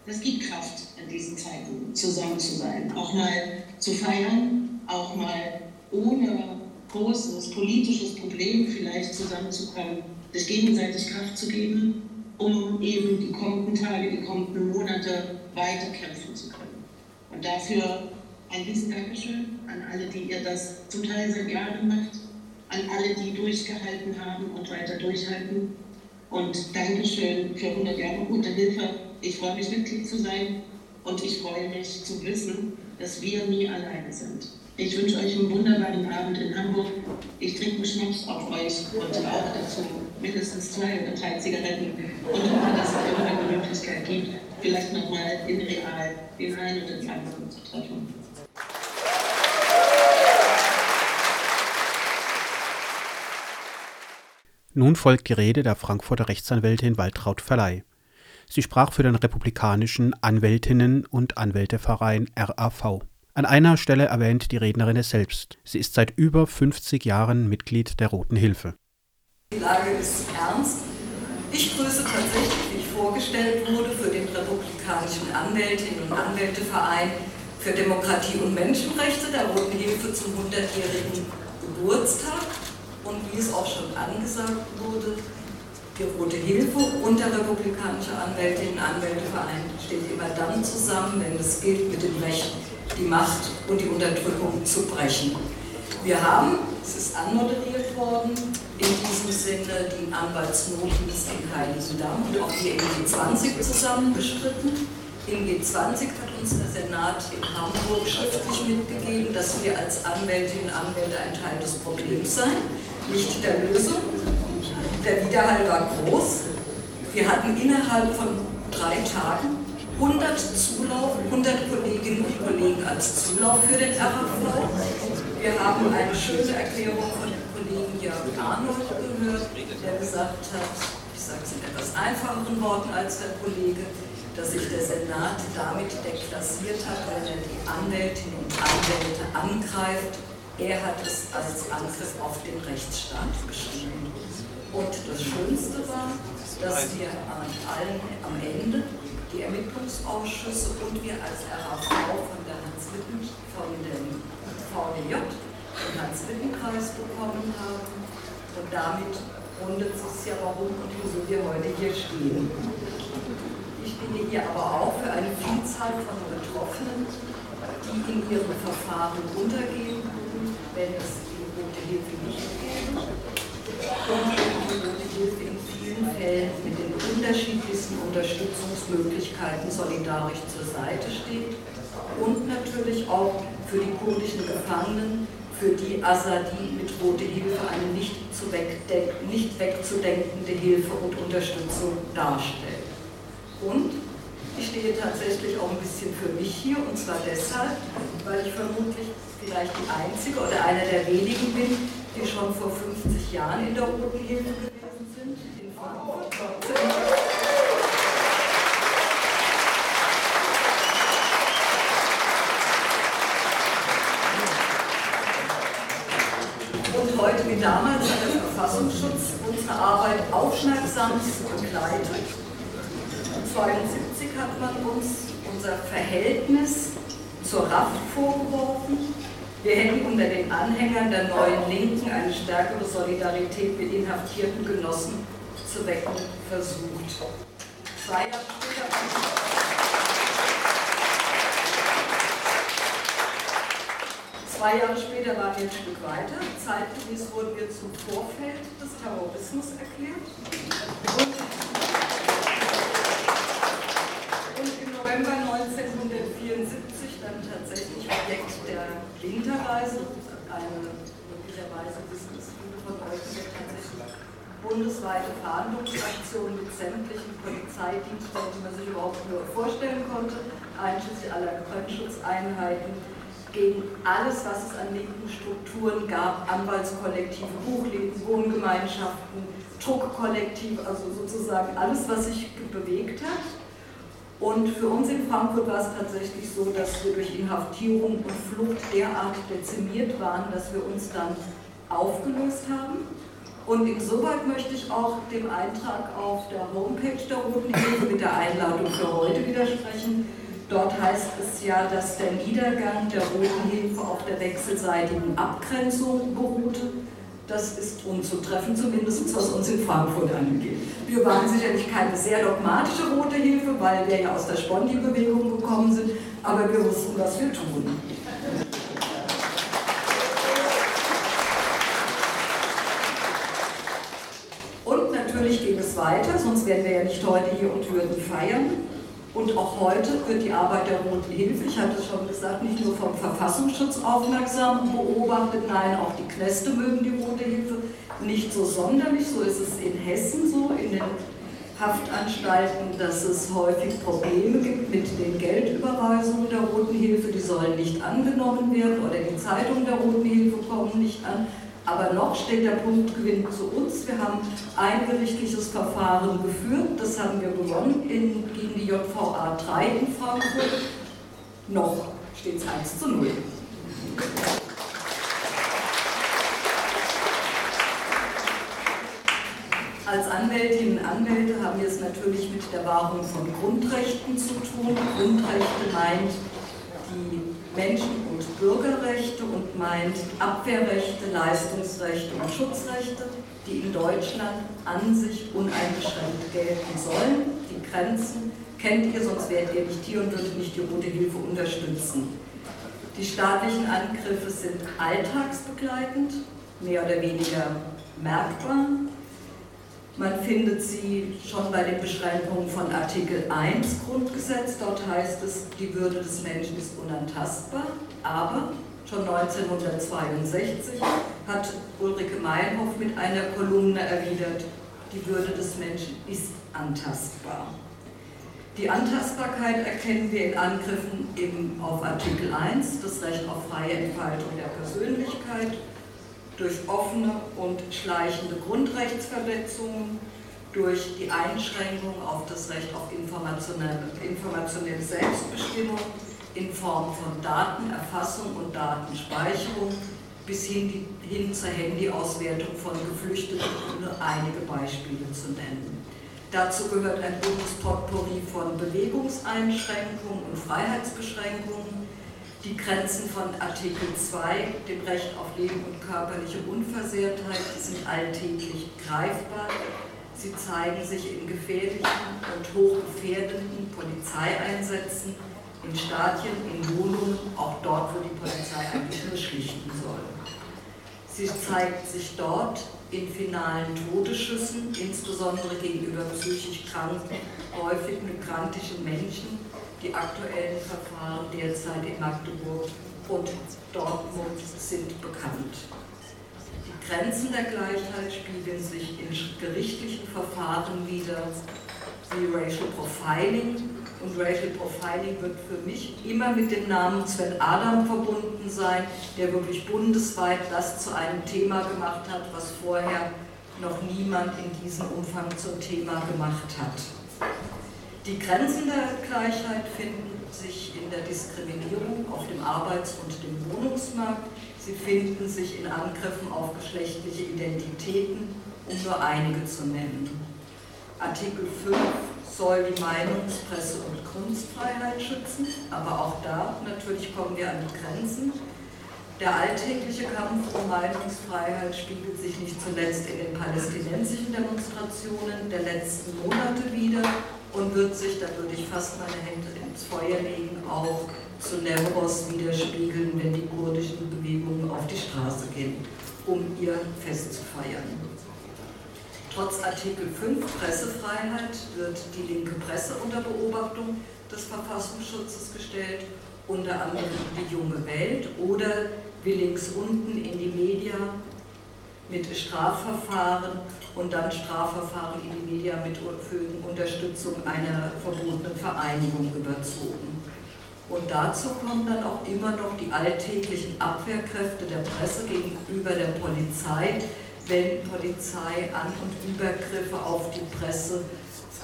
es gibt Kraft in diesen Zeiten, zusammen zu sein. Auch mal zu feiern, auch mal ohne großes politisches Problem vielleicht zusammenzukommen, sich gegenseitig Kraft zu geben, um eben die kommenden Tage, die kommenden Monate weiterkämpfen zu können. Und dafür ein riesen Dankeschön an alle, die ihr das zum Teil sehr gerne macht, an alle, die durchgehalten haben und weiter durchhalten. Und Dankeschön für 100 Jahre gute Hilfe. Ich freue mich, Mitglied zu sein und ich freue mich zu wissen, dass wir nie alleine sind. Ich wünsche euch einen wunderbaren Abend in Hamburg. Ich trinke einen Schnaps auf euch und auch dazu mindestens zwei oder drei Zigaretten und hoffe, dass es immer eine Möglichkeit gibt, vielleicht nochmal in Real den einen oder den anderen zu treffen. Nun folgt die Rede der Frankfurter Rechtsanwältin Waltraud Verley. Sie sprach für den republikanischen Anwältinnen- und Anwälteverein RAV. An einer Stelle erwähnt die Rednerin es selbst. Sie ist seit über 50 Jahren Mitglied der Roten Hilfe. Die Lage ist ernst. Ich grüße tatsächlich, wie ich vorgestellt wurde, für den republikanischen Anwältinnen- und Anwälteverein für Demokratie und Menschenrechte der Roten Hilfe zum 100-jährigen Geburtstag und wie es auch schon angesagt wurde, die Rote Hilfe und der Republikanische Anwältinnen- Anwälteverein steht immer dann zusammen, wenn es gilt, mit dem Recht die Macht und die Unterdrückung zu brechen. Wir haben, es ist anmoderiert worden, in diesem Sinne den Anwaltsnotdienst in Heiligendamm und auch hier im G20 zusammen bestritten. Im G20 hat uns der Senat in Hamburg schriftlich mitgegeben, dass wir als Anwältinnen und Anwälte ein Teil des Problems seien nicht der Lösung. Der Widerhall war groß. Wir hatten innerhalb von drei Tagen 100 Zulauf, 100 Kolleginnen und Kollegen als Zulauf für den RAV. Wir haben eine schöne Erklärung von dem Kollegen Jörg Arnold gehört, der gesagt hat, ich sage es in etwas einfacheren Worten als der Kollege, dass sich der Senat damit deklassiert hat, weil er die Anwältinnen und Anwälte angreift er hat es als Angriff auf den Rechtsstaat beschrieben. Und das Schönste war, dass wir an allen am Ende die Ermittlungsausschüsse und wir als RAV von der Hans-Witten, von dem VDJ, den Hans-Witten-Kreis bekommen haben. Und damit rundet es ja warum und wieso wir heute hier stehen. Ich stehe hier aber auch für eine Vielzahl von Betroffenen, die in ihren Verfahren untergehen wenn es die Rote Hilfe nicht gäbe. Und die Rote Hilfe in vielen Fällen mit den unterschiedlichsten Unterstützungsmöglichkeiten solidarisch zur Seite steht. Und natürlich auch für die kurdischen Gefangenen, für die Assadi mit Rote Hilfe eine nicht, nicht wegzudenkende Hilfe und Unterstützung darstellt. Und ich stehe tatsächlich auch ein bisschen für mich hier und zwar deshalb, weil ich vermutlich vielleicht die einzige oder einer der wenigen bin, die schon vor 50 Jahren in der Roten Hilfe gewesen sind, in Frankfurt. wie damals hat der Verfassungsschutz unsere Arbeit aufmerksam begleitet. 1972 hat man uns unser Verhältnis zur RAF vorgeworfen. Wir hätten unter den Anhängern der neuen Linken eine stärkere Solidarität mit inhaftierten Genossen zu wecken versucht. Zwei Jahre später Zwei Jahre später waren wir ein Stück weiter. Zeitgemäß wurden wir zum Vorfeld des Terrorismus erklärt. Und, und im November 1974 dann tatsächlich Objekt der Winterreise, eine möglicherweise wissen es viele von euch, tatsächlich bundesweite Fahndungsaktion mit sämtlichen Polizeidiensten, die man sich überhaupt nur vorstellen konnte, einschließlich aller Brandschutzeinheiten gegen alles, was es an linken Strukturen gab, Anwaltskollektive, Buchläden, Wohngemeinschaften, Druckkollektive, also sozusagen alles, was sich bewegt hat. Und für uns in Frankfurt war es tatsächlich so, dass wir durch Inhaftierung und Flucht derart dezimiert waren, dass wir uns dann aufgelöst haben. Und insoweit möchte ich auch dem Eintrag auf der Homepage der Roten Hilfe mit der Einladung für heute widersprechen Dort heißt es ja, dass der Niedergang der Roten Hilfe auf der wechselseitigen Abgrenzung beruhte. Das ist unzutreffend, zumindest was uns in Frankfurt angeht. Wir waren sicherlich keine sehr dogmatische Rote Hilfe, weil wir ja aus der Sponti-Bewegung gekommen sind, aber wir wussten, was wir tun. Und natürlich ging es weiter, sonst wären wir ja nicht heute hier und würden feiern. Und auch heute wird die Arbeit der Roten Hilfe, ich hatte es schon gesagt, nicht nur vom Verfassungsschutz aufmerksam beobachtet, nein, auch die Kneste mögen die Rote Hilfe nicht so sonderlich. So ist es in Hessen so, in den Haftanstalten, dass es häufig Probleme gibt mit den Geldüberweisungen der Roten Hilfe. Die sollen nicht angenommen werden oder die Zeitungen der Roten Hilfe kommen nicht an. Aber noch steht der Punktgewinn zu uns. Wir haben ein gerichtliches Verfahren geführt, das haben wir gewonnen in, gegen die JVA 3 in Frankfurt. Noch steht es 1 zu 0. Als Anwältinnen und Anwälte haben wir es natürlich mit der Wahrung von Grundrechten zu tun. Grundrechte meint die Menschen- Bürgerrechte und meint Abwehrrechte, Leistungsrechte und Schutzrechte, die in Deutschland an sich uneingeschränkt gelten sollen. Die Grenzen kennt ihr, sonst wärt ihr nicht hier und würdet nicht die Rote Hilfe unterstützen. Die staatlichen Angriffe sind alltagsbegleitend, mehr oder weniger merkbar. Man findet sie schon bei den Beschränkungen von Artikel 1 Grundgesetz. Dort heißt es, die Würde des Menschen ist unantastbar. Aber schon 1962 hat Ulrike Meinhoff mit einer Kolumne erwidert, die Würde des Menschen ist antastbar. Die Antastbarkeit erkennen wir in Angriffen eben auf Artikel 1, das Recht auf freie Entfaltung der Persönlichkeit, durch offene und schleichende Grundrechtsverletzungen, durch die Einschränkung auf das Recht auf informationelle, informationelle Selbstbestimmung in Form von Datenerfassung und Datenspeicherung bis hin, hin zur Handyauswertung von Geflüchteten, um nur einige Beispiele zu nennen. Dazu gehört ein Bundespotpourri von Bewegungseinschränkungen und Freiheitsbeschränkungen, die Grenzen von Artikel 2, dem Recht auf Leben und körperliche Unversehrtheit, sind alltäglich greifbar. Sie zeigen sich in gefährlichen und hochgefährdenden Polizeieinsätzen, in Stadien, in Wohnungen, auch dort, wo die Polizei eigentlich nur schlichten soll. Sie zeigt sich dort in finalen Todesschüssen, insbesondere gegenüber psychisch kranken, häufig migrantischen Menschen, die aktuellen Verfahren derzeit in Magdeburg und Dortmund sind bekannt. Die Grenzen der Gleichheit spiegeln sich in gerichtlichen Verfahren wider, wie Racial Profiling. Und Racial Profiling wird für mich immer mit dem Namen Sven Adam verbunden sein, der wirklich bundesweit das zu einem Thema gemacht hat, was vorher noch niemand in diesem Umfang zum Thema gemacht hat. Die Grenzen der Gleichheit finden sich in der Diskriminierung auf dem Arbeits- und dem Wohnungsmarkt, Sie finden sich in Angriffen auf geschlechtliche Identitäten, um nur einige zu nennen. Artikel 5 soll die Meinungs-, Presse- und Kunstfreiheit schützen, aber auch da natürlich kommen wir an die Grenzen. Der alltägliche Kampf um Meinungsfreiheit spiegelt sich nicht zuletzt in den palästinensischen Demonstrationen der letzten Monate wieder und wird sich, da würde ich fast meine Hände ins Feuer legen, auch zu Nevros widerspiegeln, wenn die kurdischen Bewegungen auf die Straße gehen, um ihr Fest zu feiern. Trotz Artikel 5 Pressefreiheit wird die linke Presse unter Beobachtung des Verfassungsschutzes gestellt, unter anderem die junge Welt oder wie links unten in die Media mit Strafverfahren und dann Strafverfahren in die Media mit Unterstützung einer verbotenen Vereinigung überzogen. Und dazu kommen dann auch immer noch die alltäglichen Abwehrkräfte der Presse gegenüber der Polizei, wenn Polizei An- und Übergriffe auf die Presse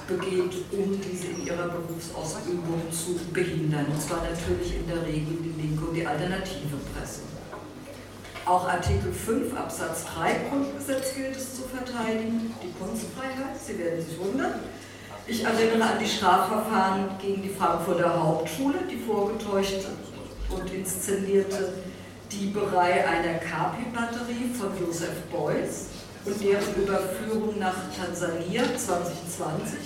begeht, um diese in ihrer Berufsausübung zu behindern. Und zwar natürlich in der Regel die linke und die alternative Presse. Auch Artikel 5 Absatz 3 Grundgesetz gilt es zu verteidigen, die Kunstfreiheit, Sie werden sich wundern. Ich erinnere an die Strafverfahren gegen die Frankfurter Hauptschule, die vorgetäuschte und inszenierte Dieberei einer Kapi-Batterie von Joseph Beuys und deren Überführung nach Tansania 2020,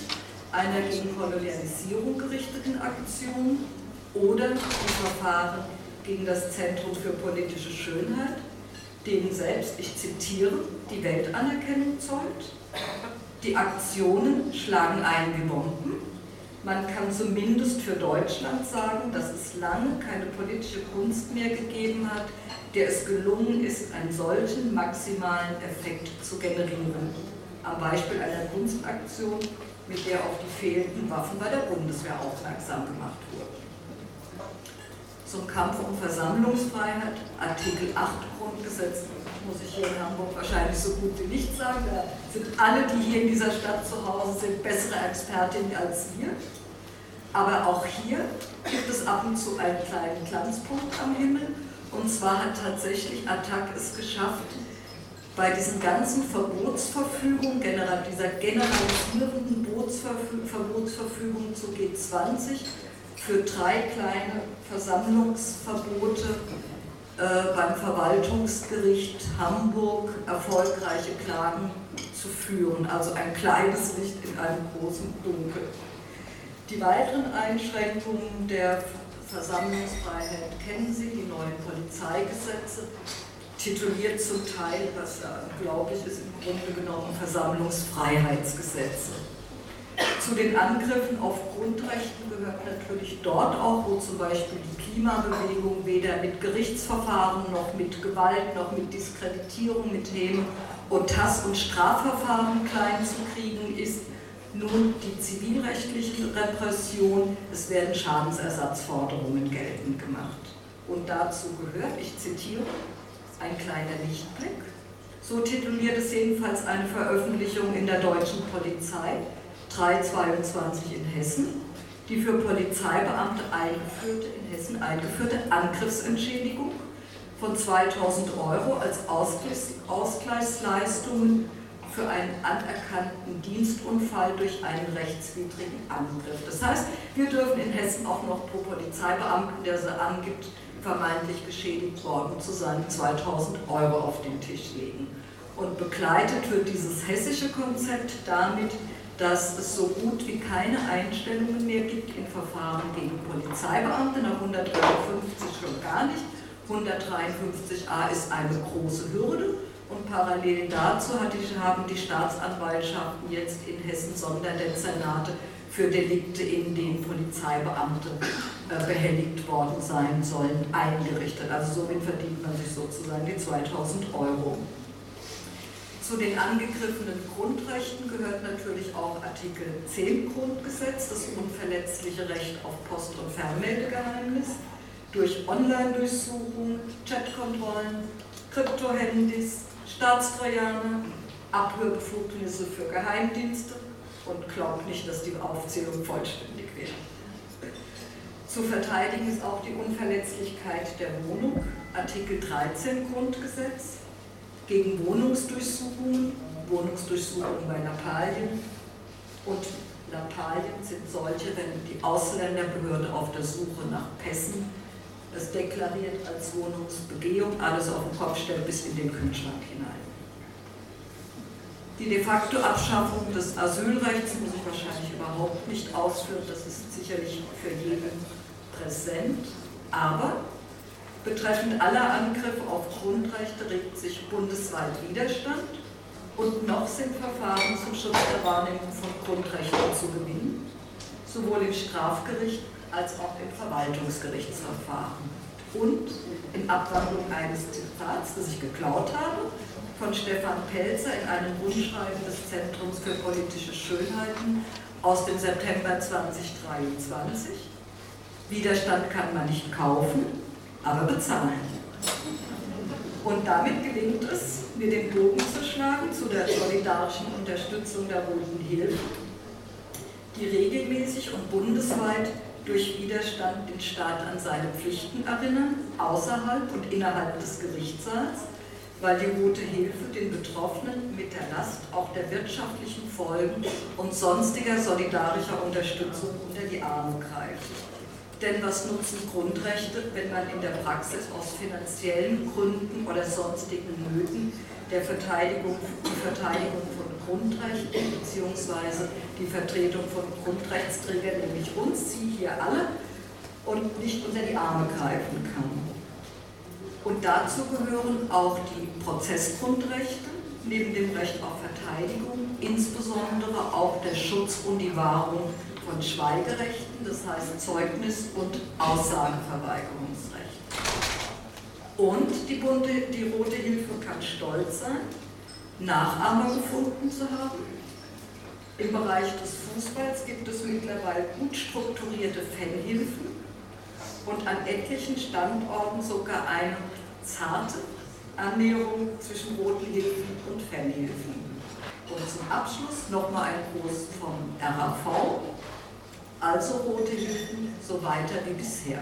einer gegen Kolonialisierung gerichteten Aktion oder die Verfahren gegen das Zentrum für politische Schönheit, denen selbst, ich zitiere, die Weltanerkennung zollt. Die Aktionen schlagen ein wie Bomben man kann zumindest für Deutschland sagen, dass es lange keine politische Kunst mehr gegeben hat, der es gelungen ist, einen solchen maximalen Effekt zu generieren. Am Beispiel einer Kunstaktion, mit der auf die fehlenden Waffen bei der Bundeswehr aufmerksam gemacht wurde. Zum Kampf um Versammlungsfreiheit, Artikel 8 Grundgesetz, muss ich hier in Hamburg wahrscheinlich so gut wie nicht sagen. Da sind alle, die hier in dieser Stadt zu Hause sind, bessere Expertinnen als wir. Aber auch hier gibt es ab und zu einen kleinen Glanzpunkt am Himmel. Und zwar hat tatsächlich Attac es geschafft, bei diesen ganzen Verbotsverfügungen, dieser generalisierenden Verbotsverfügung zu G20 für drei kleine Versammlungsverbote äh, beim Verwaltungsgericht Hamburg erfolgreiche Klagen zu führen. Also ein kleines Licht in einem großen Dunkel. Die weiteren Einschränkungen der Versammlungsfreiheit kennen Sie, die neuen Polizeigesetze, tituliert zum Teil, was ja unglaublich ist, im Grunde genommen Versammlungsfreiheitsgesetze. Zu den Angriffen auf Grundrechten gehört natürlich dort auch, wo zum Beispiel die Klimabewegung weder mit Gerichtsverfahren noch mit Gewalt noch mit Diskreditierung, mit Themen und Hass- und Strafverfahren klein zu kriegen ist, nun die zivilrechtliche Repression, es werden Schadensersatzforderungen geltend gemacht. Und dazu gehört, ich zitiere, ein kleiner Lichtblick. So tituliert es jedenfalls eine Veröffentlichung in der deutschen Polizei 322 in Hessen, die für Polizeibeamte eingeführte, in Hessen eingeführte Angriffsentschädigung von 2000 Euro als Ausgleichsleistungen für einen anerkannten Dienstunfall durch einen rechtswidrigen Angriff. Das heißt, wir dürfen in Hessen auch noch pro Polizeibeamten, der sie angibt, vermeintlich geschädigt worden zu sein, 2000 Euro auf den Tisch legen. Und begleitet wird dieses hessische Konzept damit, dass es so gut wie keine Einstellungen mehr gibt in Verfahren gegen Polizeibeamte, nach 153 schon gar nicht. 153a ist eine große Hürde und parallel dazu haben die Staatsanwaltschaften jetzt in Hessen Sonderdezernate für Delikte, in denen Polizeibeamte äh, behelligt worden sein sollen, eingerichtet. Also somit verdient man sich sozusagen die 2000 Euro. Zu den angegriffenen Grundrechten gehört natürlich auch Artikel 10 Grundgesetz, das unverletzliche Recht auf Post- und Fernmeldegeheimnis durch Online-Durchsuchung, Chatkontrollen, Kryptohandys, Staatstrojaner, Abhörbefugnisse für Geheimdienste und glaubt nicht, dass die Aufzählung vollständig wäre. Zu verteidigen ist auch die Unverletzlichkeit der Wohnung. Artikel 13 Grundgesetz gegen Wohnungsdurchsuchungen, Wohnungsdurchsuchungen bei Lappalien und Lappalien sind solche, wenn die Ausländerbehörde auf der Suche nach Pässen es deklariert als Wohnungsbegehung, alles auf den Kopf stellt bis in den Kühlschrank hinein. Die de facto Abschaffung des Asylrechts muss ich wahrscheinlich überhaupt nicht ausführen, das ist sicherlich für jeden präsent, aber betreffend aller Angriffe auf Grundrechte regt sich bundesweit Widerstand und noch sind Verfahren zum Schutz der Wahrnehmung von Grundrechten zu gewinnen, sowohl im Strafgericht als auch im Verwaltungsgerichtsverfahren. Und in Abwandlung eines Zitats, das ich geklaut habe, von Stefan Pelzer in einem Rundschreiben des Zentrums für politische Schönheiten aus dem September 2023. Widerstand kann man nicht kaufen, aber bezahlen. Und damit gelingt es, mir den Bogen zu schlagen zu der solidarischen Unterstützung der Roten Hilfe, die regelmäßig und bundesweit durch Widerstand den Staat an seine Pflichten erinnern, außerhalb und innerhalb des Gerichtssaals, weil die Rote Hilfe den Betroffenen mit der Last auch der wirtschaftlichen Folgen und sonstiger solidarischer Unterstützung unter die Arme greift. Denn was nutzen Grundrechte, wenn man in der Praxis aus finanziellen Gründen oder sonstigen Nöten der Verteidigung, die Verteidigung von Grundrechten bzw. die Vertretung von Grundrechtsträgern, nämlich uns, Sie hier alle, und nicht unter die Arme greifen kann. Und dazu gehören auch die Prozessgrundrechte, neben dem Recht auf Verteidigung, insbesondere auch der Schutz und die Wahrung von Schweigerechten, das heißt Zeugnis- und Aussageverweigerungsrecht. Und die, Bunte, die Rote Hilfe kann stolz sein, Nachahmer gefunden zu haben. Im Bereich des Fußballs gibt es mittlerweile gut strukturierte Fanhilfen und an etlichen Standorten sogar eine zarte Annäherung zwischen Roten Hilfen und Fanhilfen. Und zum Abschluss nochmal ein Gruß vom RAV, also Rote Hilfen, so weiter wie bisher.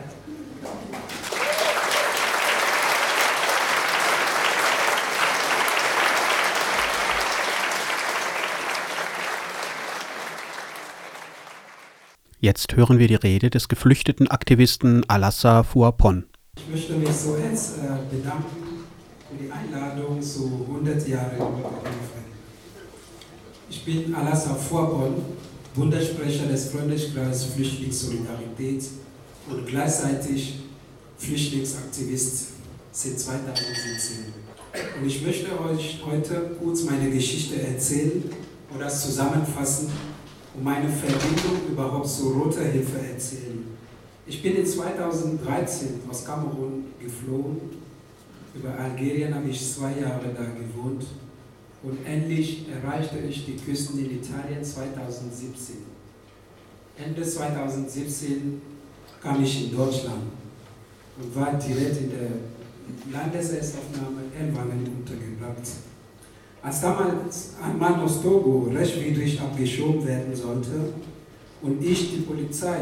Jetzt hören wir die Rede des geflüchteten Aktivisten Alassa Fuapon. Ich möchte mich so jetzt äh, bedanken für die Einladung zu 100 Jahre Hilfe. Ich bin Alassa Fuapon, Bundessprecher des Freundeskreises Flüchtlingssolidarität und gleichzeitig Flüchtlingsaktivist seit 2017. Und ich möchte euch heute kurz meine Geschichte erzählen und das zusammenfassen und meine Verbindung überhaupt zur Roter Hilfe erzählen. Ich bin in 2013 aus Kamerun geflohen. Über Algerien habe ich zwei Jahre da gewohnt. Und endlich erreichte ich die Küsten in Italien 2017. Ende 2017 kam ich in Deutschland und war direkt in der Landeserstaufnahme Elwangen untergebracht. Als damals ein Mann aus Togo rechtswidrig abgeschoben werden sollte und ich die Polizei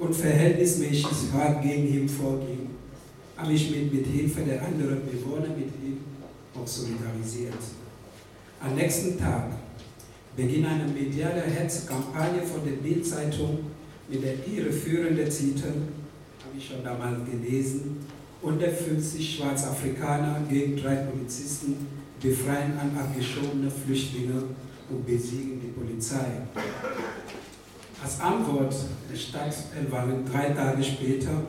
und verhältnismäßig hart gegen ihn vorging, habe ich mich mit Hilfe der anderen Bewohner mit ihm auch solidarisiert. Am nächsten Tag beginnt eine mediale Hetzkampagne von der Bildzeitung mit der irreführenden Titel, habe ich schon damals gelesen, unter 50 Schwarzafrikaner gegen drei Polizisten befreien an abgeschobene Flüchtlinge und besiegen die Polizei. Als Antwort der Stadt Elwangen drei Tage später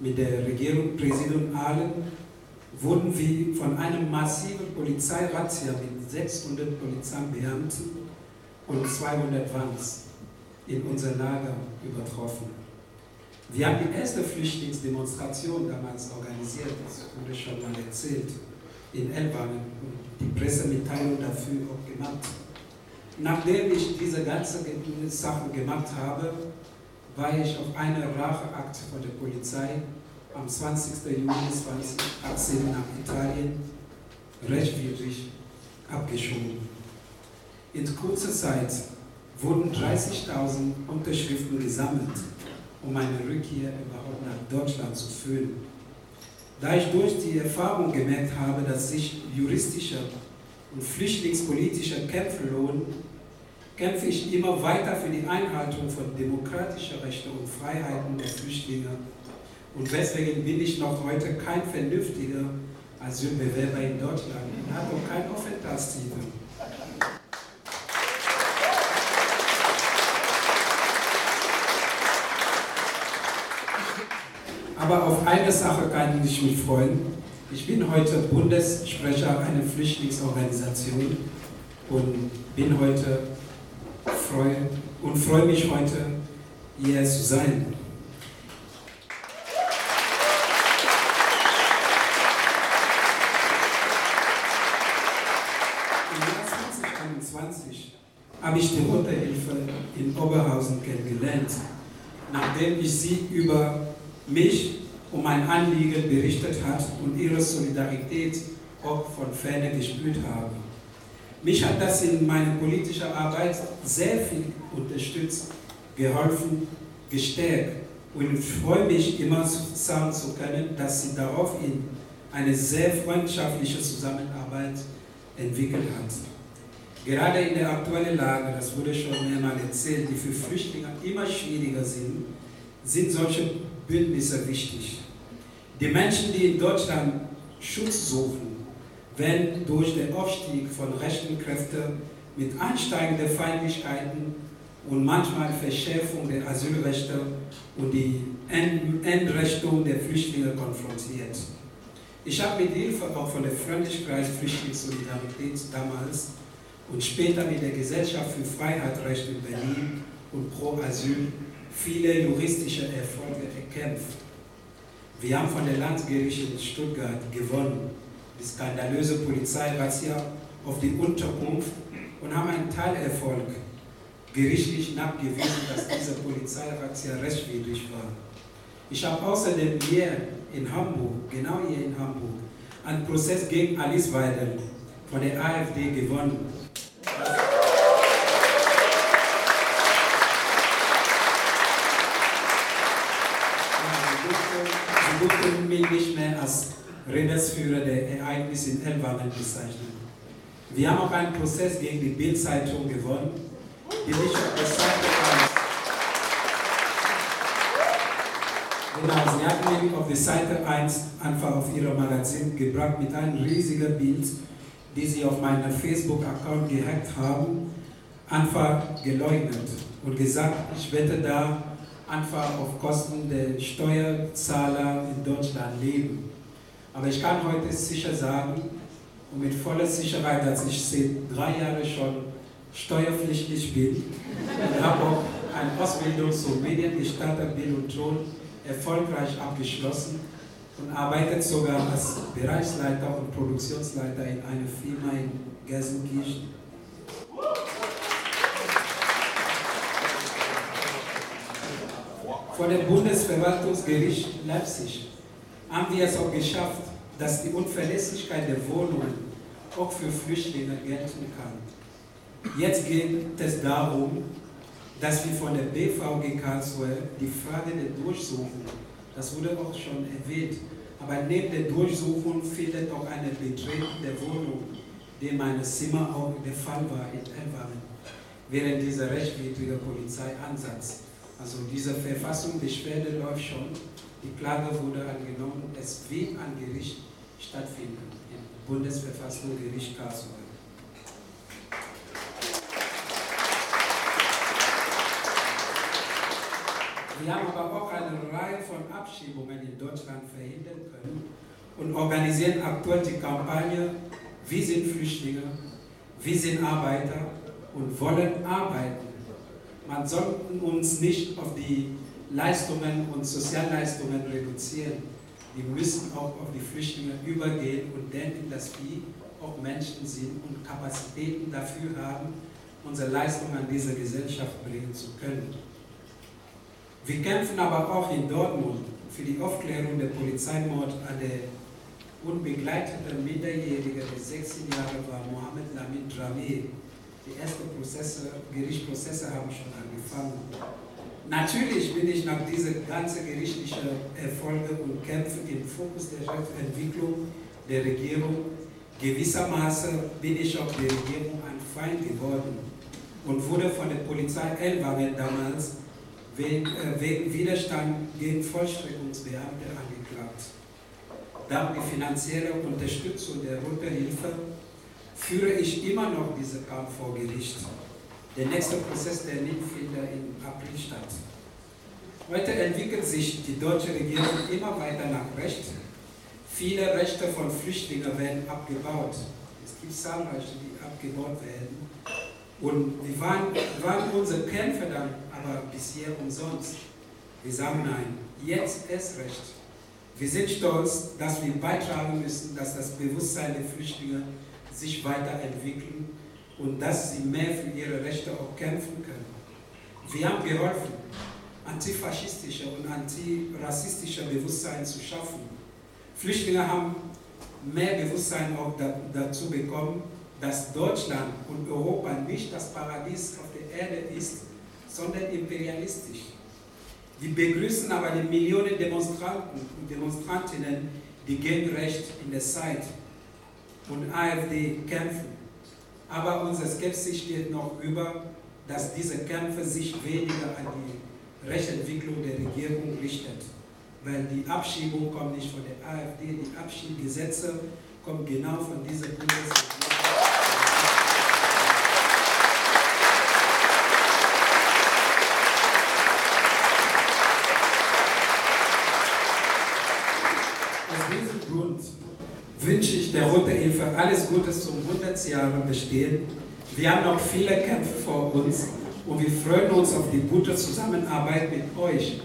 mit der Regierung Präsident Allen wurden wir von einem massiven Polizeirazzia mit 600 Polizeibeamten und 200 Vans in unser Lager übertroffen. Wir haben die erste Flüchtlingsdemonstration damals organisiert, das wurde schon mal erzählt, in Elwangen und die Pressemitteilung dafür auch gemacht. Nachdem ich diese ganzen Sachen gemacht habe, war ich auf einen Racheakt von der Polizei am 20. Juni 2018 nach Italien rechtwidrig abgeschoben. In kurzer Zeit wurden 30.000 Unterschriften gesammelt, um eine Rückkehr überhaupt nach Deutschland zu führen. Da ich durch die Erfahrung gemerkt habe, dass sich juristische und flüchtlingspolitische Kämpfe lohnen, kämpfe ich immer weiter für die Einhaltung von demokratischen Rechten und Freiheiten der Flüchtlinge. Und deswegen bin ich noch heute kein vernünftiger Asylbewerber in Deutschland und habe auch keinen Aufenthaltstitel. Aber auf eine Sache kann ich mich freuen. Ich bin heute Bundessprecher einer Flüchtlingsorganisation und bin heute freu und freue mich heute hier zu sein. Im Jahr 2021 habe ich die Rote Hilfe in Oberhausen kennengelernt, nachdem ich sie über mich um mein Anliegen berichtet hat und ihre Solidarität auch von ferne gespürt habe. Mich hat das in meiner politischen Arbeit sehr viel unterstützt, geholfen, gestärkt und ich freue mich immer sagen zu können, dass sie daraufhin eine sehr freundschaftliche Zusammenarbeit entwickelt hat. Gerade in der aktuellen Lage, das wurde schon mehrmals erzählt, die für Flüchtlinge immer schwieriger sind, sind solche Bündnisse wichtig. Die Menschen, die in Deutschland Schutz suchen, werden durch den Aufstieg von rechten Kräften mit ansteigenden Feindlichkeiten und manchmal Verschärfung der Asylrechte und die Entrechtung der Flüchtlinge konfrontiert. Ich habe mit Hilfe auch von der Freundlichkeit Flüchtlingssolidarität damals und später mit der Gesellschaft für Freiheit, Recht in Berlin und Pro Asyl viele juristische Erfolge erkämpft. Wir haben von der Landesgericht in Stuttgart gewonnen, die skandalöse Polizeirazzia auf die Unterkunft und haben einen Teilerfolg gerichtlich nachgewiesen, dass diese Polizeirazzia rechtswidrig war. Ich habe außerdem hier in Hamburg, genau hier in Hamburg, einen Prozess gegen Alice Weidel von der AfD gewonnen. Sie durften mich nicht mehr als Redelsführer der Ereignisse in Elwangen bezeichnen. Wir haben auch einen Prozess gegen die Bild-Zeitung gewonnen, die der Seite 1. Genau, sie hat nämlich auf die Seite 1 einfach auf ihrem Magazin gebracht mit einem riesigen Bild, die sie auf meinem Facebook-Account gehackt haben, einfach geleugnet und gesagt, ich werde da einfach auf Kosten der Steuerzahler in Deutschland leben. Aber ich kann heute sicher sagen und mit voller Sicherheit, dass ich seit drei Jahren schon steuerpflichtig bin und habe auch eine Ausbildung zum Mediengestalter Bild und Ton erfolgreich abgeschlossen und arbeite sogar als Bereichsleiter und Produktionsleiter in einer Firma in Gelsenkirchen. Vor dem Bundesverwaltungsgericht Leipzig haben wir es auch geschafft, dass die Unverlässlichkeit der Wohnungen auch für Flüchtlinge gelten kann. Jetzt geht es darum, dass wir von der BVG Karlsruhe die Frage der Durchsuchung, das wurde auch schon erwähnt, aber neben der Durchsuchung findet auch eine Betreten der Wohnung, die in meinem Zimmer auch der Fall war in Elwangen, während dieser rechtswidrige Polizeieinsatz. Also diese Verfassungsbeschwerde läuft schon, die Klage wurde angenommen, es wird an Gericht stattfinden, im Bundesverfassungsgericht Karlsruhe. Wir haben aber auch eine Reihe von Abschiebungen in Deutschland verhindern können und organisieren aktuell die Kampagne Wir sind Flüchtlinge, wir sind Arbeiter und wollen arbeiten. Man sollte uns nicht auf die Leistungen und Sozialleistungen reduzieren. Wir müssen auch auf die Flüchtlinge übergehen und denken, dass wir auch Menschen sind und Kapazitäten dafür haben, unsere Leistung an diese Gesellschaft bringen zu können. Wir kämpfen aber auch in Dortmund für die Aufklärung der Polizeimord an der unbegleiteten Minderjährige, der 16 Jahre war, Mohammed Lamin Drameh. Die ersten Prozesse, Gerichtsprozesse haben schon angefangen. Natürlich bin ich nach diesen ganzen gerichtlichen Erfolgen und Kämpfen im Fokus der Entwicklung der Regierung. Gewissermaßen bin ich auch der Regierung ein Feind geworden und wurde von der Polizei Elwangen damals wegen, äh, wegen Widerstand gegen Vollstreckungsbeamte angeklagt. Dank der finanziellen Unterstützung der Rote Hilfe führe ich immer noch diesen Kampf vor Gericht. Der nächste Prozess, der nicht findet im April statt. Heute entwickelt sich die deutsche Regierung immer weiter nach Recht. Viele Rechte von Flüchtlingen werden abgebaut. Es gibt zahlreiche, die abgebaut werden. Und wie waren, waren unsere Kämpfe dann aber bisher umsonst? Wir sagen nein, jetzt erst recht. Wir sind stolz, dass wir beitragen müssen, dass das Bewusstsein der Flüchtlinge sich weiterentwickeln und dass sie mehr für ihre Rechte auch kämpfen können. Wir haben geholfen, antifaschistische und antirassistische Bewusstsein zu schaffen. Flüchtlinge haben mehr Bewusstsein auch da, dazu bekommen, dass Deutschland und Europa nicht das Paradies auf der Erde ist, sondern imperialistisch. Wir begrüßen aber die Millionen Demonstranten und Demonstrantinnen, die gegen Recht in der Zeit und AfD kämpfen. Aber unser Skepsis steht noch über, dass diese Kämpfe sich weniger an die Rechtsentwicklung der Regierung richtet. Weil die Abschiebung kommt nicht von der AfD, die Abschiebgesetze kommen genau von dieser Bundesregierung. Aus diesem Grund wünsche ich der Rote Hilfe alles Gute zum 100 Jahre Bestehen. Wir haben noch viele Kämpfe vor uns und wir freuen uns auf die gute Zusammenarbeit mit euch.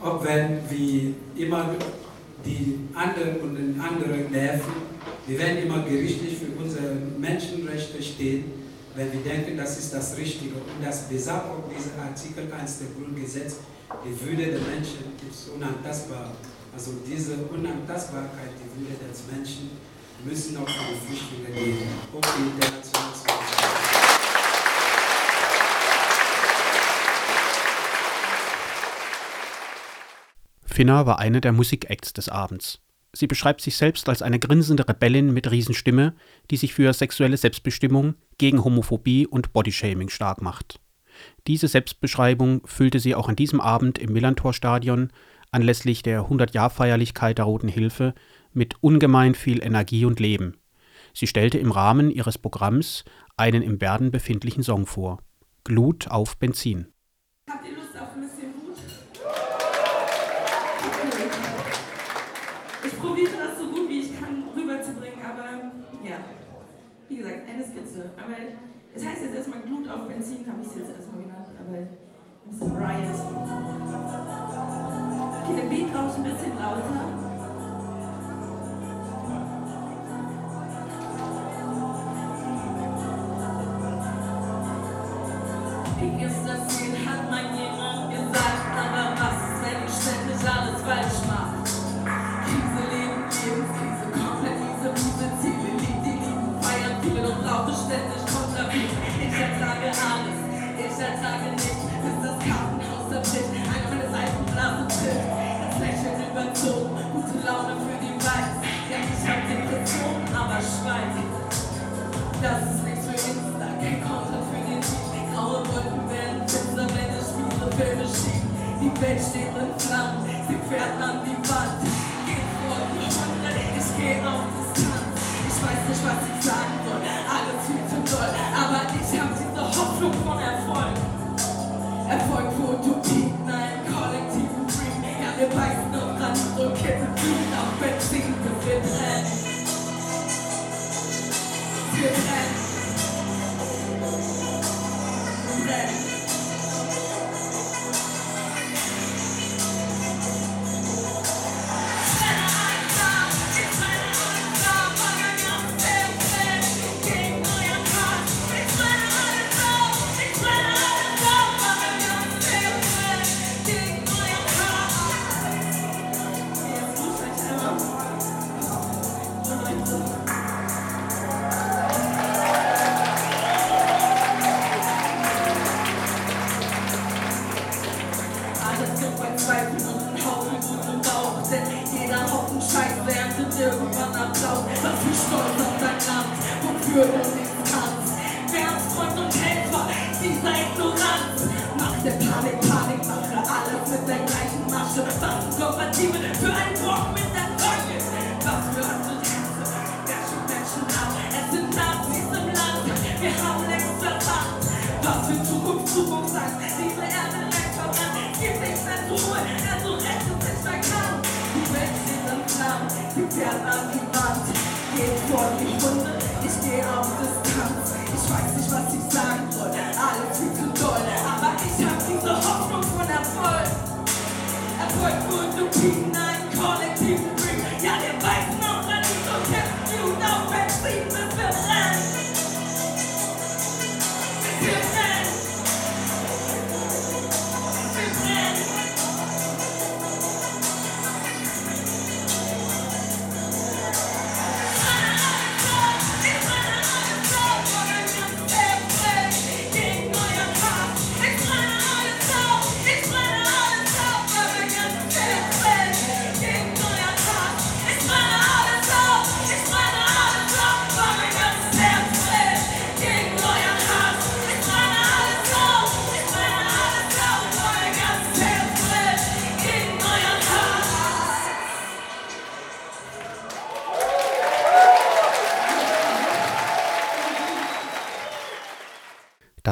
Auch wenn wir immer die anderen und den anderen nerven, wir werden immer gerichtlich für unsere Menschenrechte stehen, wenn wir denken, das ist das Richtige. Und das besagt auch dieser Artikel 1 der Grundgesetz, die Würde der Menschen ist unantastbar. Also diese Unantastbarkeit, die Würde des Menschen, müssen auch für die Flüchtlinge gehen, auch die internationale Finna war eine der Musikacts des Abends. Sie beschreibt sich selbst als eine grinsende Rebellin mit Riesenstimme, die sich für sexuelle Selbstbestimmung, gegen Homophobie und Bodyshaming stark macht. Diese Selbstbeschreibung füllte sie auch an diesem Abend im Millantor-Stadion anlässlich der 100-Jahr-Feierlichkeit der Roten Hilfe mit ungemein viel Energie und Leben. Sie stellte im Rahmen ihres Programms einen im Werden befindlichen Song vor: Glut auf Benzin. Habt ihr Lust auf ein bisschen Wut? Ich probiere das so gut wie ich kann rüberzubringen, aber ja, wie gesagt, eine Skizze. Aber es heißt jetzt erstmal Glut auf Benzin, habe ich es jetzt erstmal genannt, aber ein bisschen Riot. Der Beat rauscht ein bisschen lauter. Wie ist das hier, hat mal jemand gesagt, an die Wand. Geht vor die Hunde, ich geh auf Distanz. Ich weiß nicht, was ich sagen soll, alles viel zu doll. Aber ich hab diese Hoffnung von Erfolg. Erfolg für Utopien, einen kollektiven. Ja, wir weißen unser Lied und kämpfen gut auf Benzin, bis wir brennen.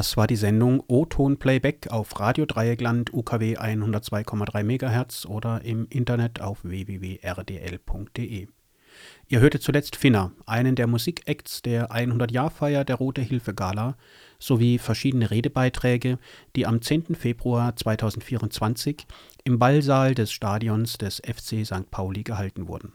Das war die Sendung O-Ton Playback auf Radio Dreieckland UKW 102,3 MHz oder im Internet auf www.rdl.de. Ihr hörte zuletzt Finner, einen der Musikacts der 100-Jahr-Feier der Rote Hilfe Gala, sowie verschiedene Redebeiträge, die am 10. Februar 2024 im Ballsaal des Stadions des FC St. Pauli gehalten wurden